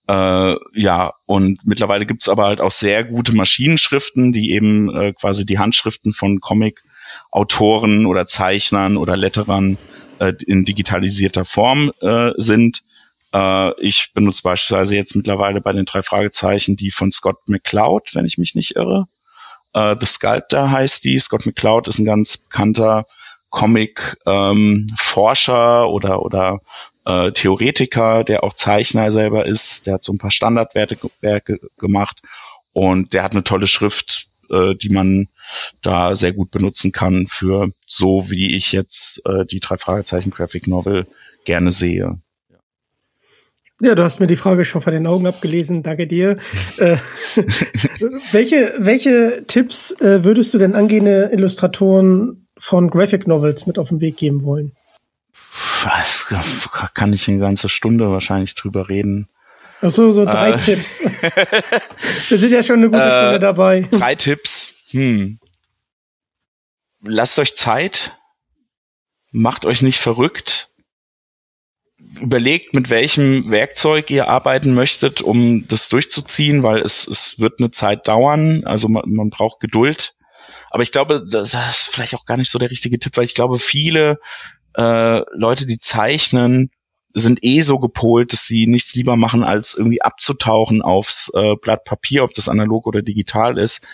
äh, ja, und mittlerweile gibt's aber halt auch sehr gute Maschinenschriften, die eben äh, quasi die Handschriften von Comic-Autoren oder Zeichnern oder Letterern äh, in digitalisierter Form äh, sind. Äh, ich benutze beispielsweise jetzt mittlerweile bei den drei Fragezeichen die von Scott McCloud, wenn ich mich nicht irre. Uh, The Sculptor heißt die. Scott McCloud ist ein ganz bekannter Comic-Forscher ähm, oder, oder äh, Theoretiker, der auch Zeichner selber ist. Der hat so ein paar Standardwerke Werke gemacht und der hat eine tolle Schrift, äh, die man da sehr gut benutzen kann für so, wie ich jetzt äh, die drei Fragezeichen Graphic Novel gerne sehe. Ja, du hast mir die Frage schon von den Augen abgelesen. Danke dir. äh, welche, welche Tipps äh, würdest du denn angehende Illustratoren von Graphic Novels mit auf den Weg geben wollen? Was kann ich eine ganze Stunde wahrscheinlich drüber reden? Ach so, so drei äh, Tipps. Wir sind ja schon eine gute äh, Stunde dabei. Drei Tipps. Hm. Lasst euch Zeit. Macht euch nicht verrückt überlegt, mit welchem Werkzeug ihr arbeiten möchtet, um das durchzuziehen, weil es, es wird eine Zeit dauern. Also man, man braucht Geduld. Aber ich glaube, das ist vielleicht auch gar nicht so der richtige Tipp, weil ich glaube, viele äh, Leute, die zeichnen, sind eh so gepolt, dass sie nichts lieber machen, als irgendwie abzutauchen aufs äh, Blatt Papier, ob das analog oder digital ist,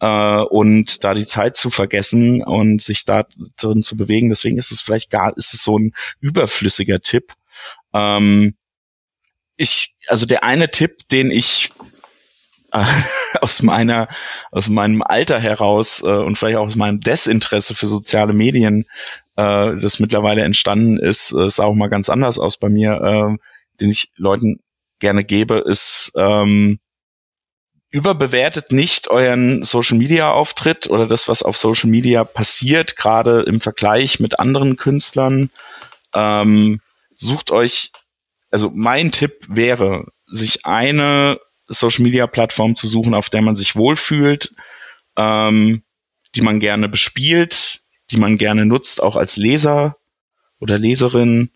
äh, und da die Zeit zu vergessen und sich da drin zu bewegen. Deswegen ist es vielleicht gar, ist es so ein überflüssiger Tipp. Ähm, ich, also der eine Tipp, den ich äh, aus meiner, aus meinem Alter heraus äh, und vielleicht auch aus meinem Desinteresse für soziale Medien, äh, das mittlerweile entstanden ist, äh, sah auch mal ganz anders aus bei mir, äh, den ich Leuten gerne gebe, ist ähm, überbewertet nicht euren Social Media Auftritt oder das, was auf Social Media passiert, gerade im Vergleich mit anderen Künstlern. Ähm, sucht euch, also mein Tipp wäre, sich eine Social Media Plattform zu suchen, auf der man sich wohlfühlt, ähm, die man gerne bespielt, die man gerne nutzt, auch als Leser oder Leserin.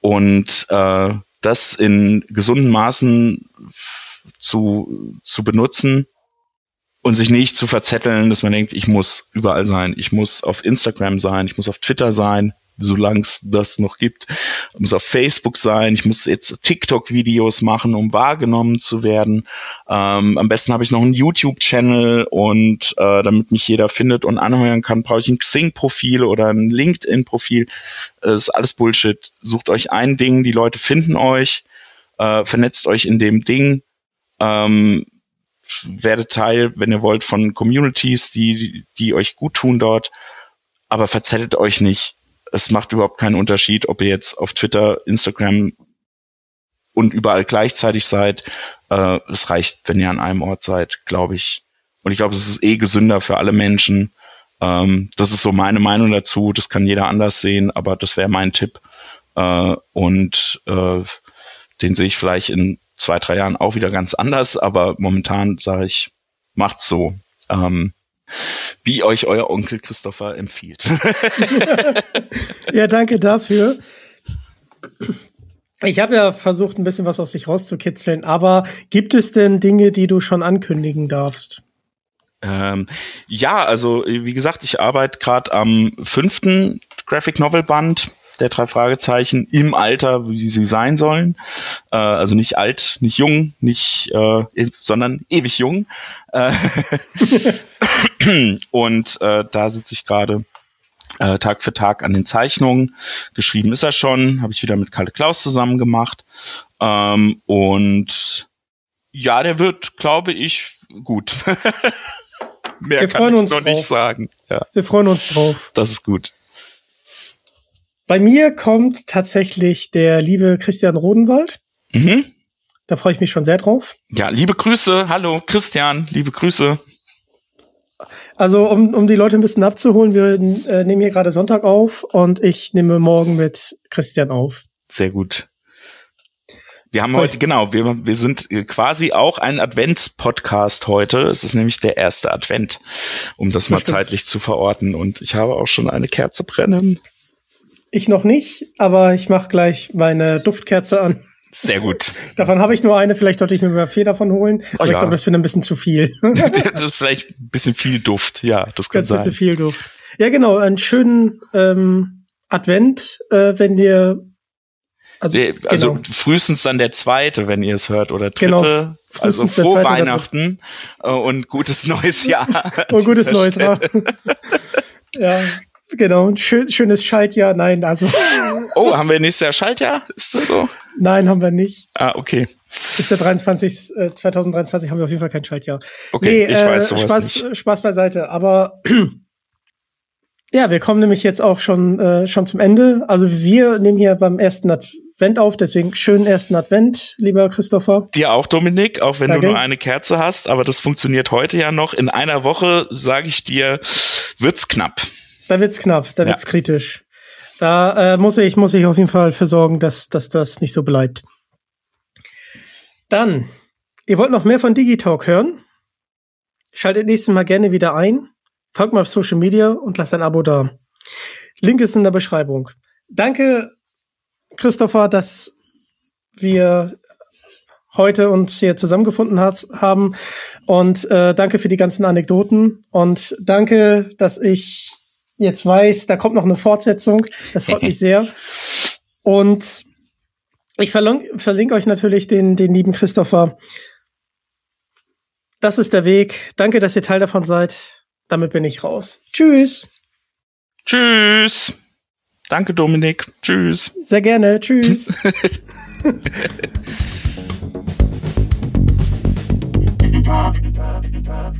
Und äh, das in gesunden Maßen zu, zu benutzen und sich nicht zu verzetteln, dass man denkt, ich muss überall sein, ich muss auf Instagram sein, ich muss auf Twitter sein, solange es das noch gibt. Ich muss auf Facebook sein, ich muss jetzt TikTok-Videos machen, um wahrgenommen zu werden. Ähm, am besten habe ich noch einen YouTube-Channel und äh, damit mich jeder findet und anheuern kann, brauche ich ein Xing-Profil oder ein LinkedIn-Profil. Das ist alles Bullshit. Sucht euch ein Ding, die Leute finden euch, äh, vernetzt euch in dem Ding. Ähm, werdet Teil, wenn ihr wollt, von Communities, die, die euch gut tun dort, aber verzettelt euch nicht es macht überhaupt keinen Unterschied, ob ihr jetzt auf Twitter, Instagram und überall gleichzeitig seid. Äh, es reicht, wenn ihr an einem Ort seid, glaube ich. Und ich glaube, es ist eh gesünder für alle Menschen. Ähm, das ist so meine Meinung dazu. Das kann jeder anders sehen, aber das wäre mein Tipp. Äh, und äh, den sehe ich vielleicht in zwei, drei Jahren auch wieder ganz anders, aber momentan sage ich, macht's so. Ähm, wie euch euer Onkel Christopher empfiehlt. ja, danke dafür. Ich habe ja versucht, ein bisschen was aus sich rauszukitzeln, aber gibt es denn Dinge, die du schon ankündigen darfst? Ähm, ja, also wie gesagt, ich arbeite gerade am fünften Graphic Novel Band der drei Fragezeichen im Alter, wie sie sein sollen. Äh, also nicht alt, nicht jung, nicht, äh, sondern ewig jung. Äh, und äh, da sitze ich gerade äh, Tag für Tag an den Zeichnungen. Geschrieben ist er schon, habe ich wieder mit Kalle Klaus zusammen gemacht. Ähm, und ja, der wird, glaube ich, gut. Mehr Wir kann ich noch drauf. nicht sagen. Ja, Wir freuen uns drauf. das ist gut. Bei mir kommt tatsächlich der liebe Christian Rodenwald. Mhm. Da freue ich mich schon sehr drauf. Ja, liebe Grüße. Hallo, Christian. Liebe Grüße. Also um, um die Leute ein bisschen abzuholen, wir äh, nehmen hier gerade Sonntag auf und ich nehme morgen mit Christian auf. Sehr gut. Wir haben heute, genau, wir, wir sind quasi auch ein Advents-Podcast heute. Es ist nämlich der erste Advent, um das mal stimmt. zeitlich zu verorten. Und ich habe auch schon eine Kerze brennen. Ich noch nicht, aber ich mache gleich meine Duftkerze an. Sehr gut. Davon habe ich nur eine, vielleicht sollte ich mir mal vier davon holen. aber ich ja. glaube, das wird ein bisschen zu viel. Das ist vielleicht ein bisschen viel Duft. Ja, das kann bisschen sein. viel Duft. Ja, genau, einen schönen ähm, Advent, äh, wenn ihr also, Also genau. frühestens dann der zweite, wenn ihr es hört, oder dritte. Genau, also frohe Weihnachten äh, und gutes neues Jahr. Und gutes neues Jahr. Ja, genau. Ein schön, schönes Schaltjahr. Nein, also Oh, haben wir nächstes Jahr Schaltjahr? Ist das so? nein, haben wir nicht. Ah, okay. Bis der 23, äh, 2023 haben wir auf jeden Fall kein Schaltjahr. Okay, ich weiß sowas Spaß, nicht. Spaß beiseite. Aber ja, wir kommen nämlich jetzt auch schon, äh, schon zum Ende. Also wir nehmen hier beim ersten Advent auf, deswegen schönen ersten Advent, lieber Christopher. Dir auch, Dominik, auch wenn Danke. du nur eine Kerze hast, aber das funktioniert heute ja noch. In einer Woche, sage ich dir, wird's knapp. Da wird's knapp, da Ja. wird's kritisch. Da äh, muss ich, muss ich auf jeden Fall für sorgen, dass, dass das nicht so bleibt. Dann, ihr wollt noch mehr von Digitalk hören? Schaltet nächstes Mal gerne wieder ein. Folgt mir auf Social Media und lasst ein Abo da. Link ist in der Beschreibung. Danke, Christopher, dass wir heute uns hier zusammengefunden hat, haben. Und äh, danke für die ganzen Anekdoten. Und danke, dass ich jetzt weiß, da kommt noch eine Fortsetzung. Das freut mich sehr. Und ich verlinke, euch natürlich den, den lieben Christopher. Das ist der Weg. Danke, dass ihr Teil davon seid. Damit bin ich raus. Tschüss. Tschüss. Danke, Dominik. Tschüss. Sehr gerne. Tschüss.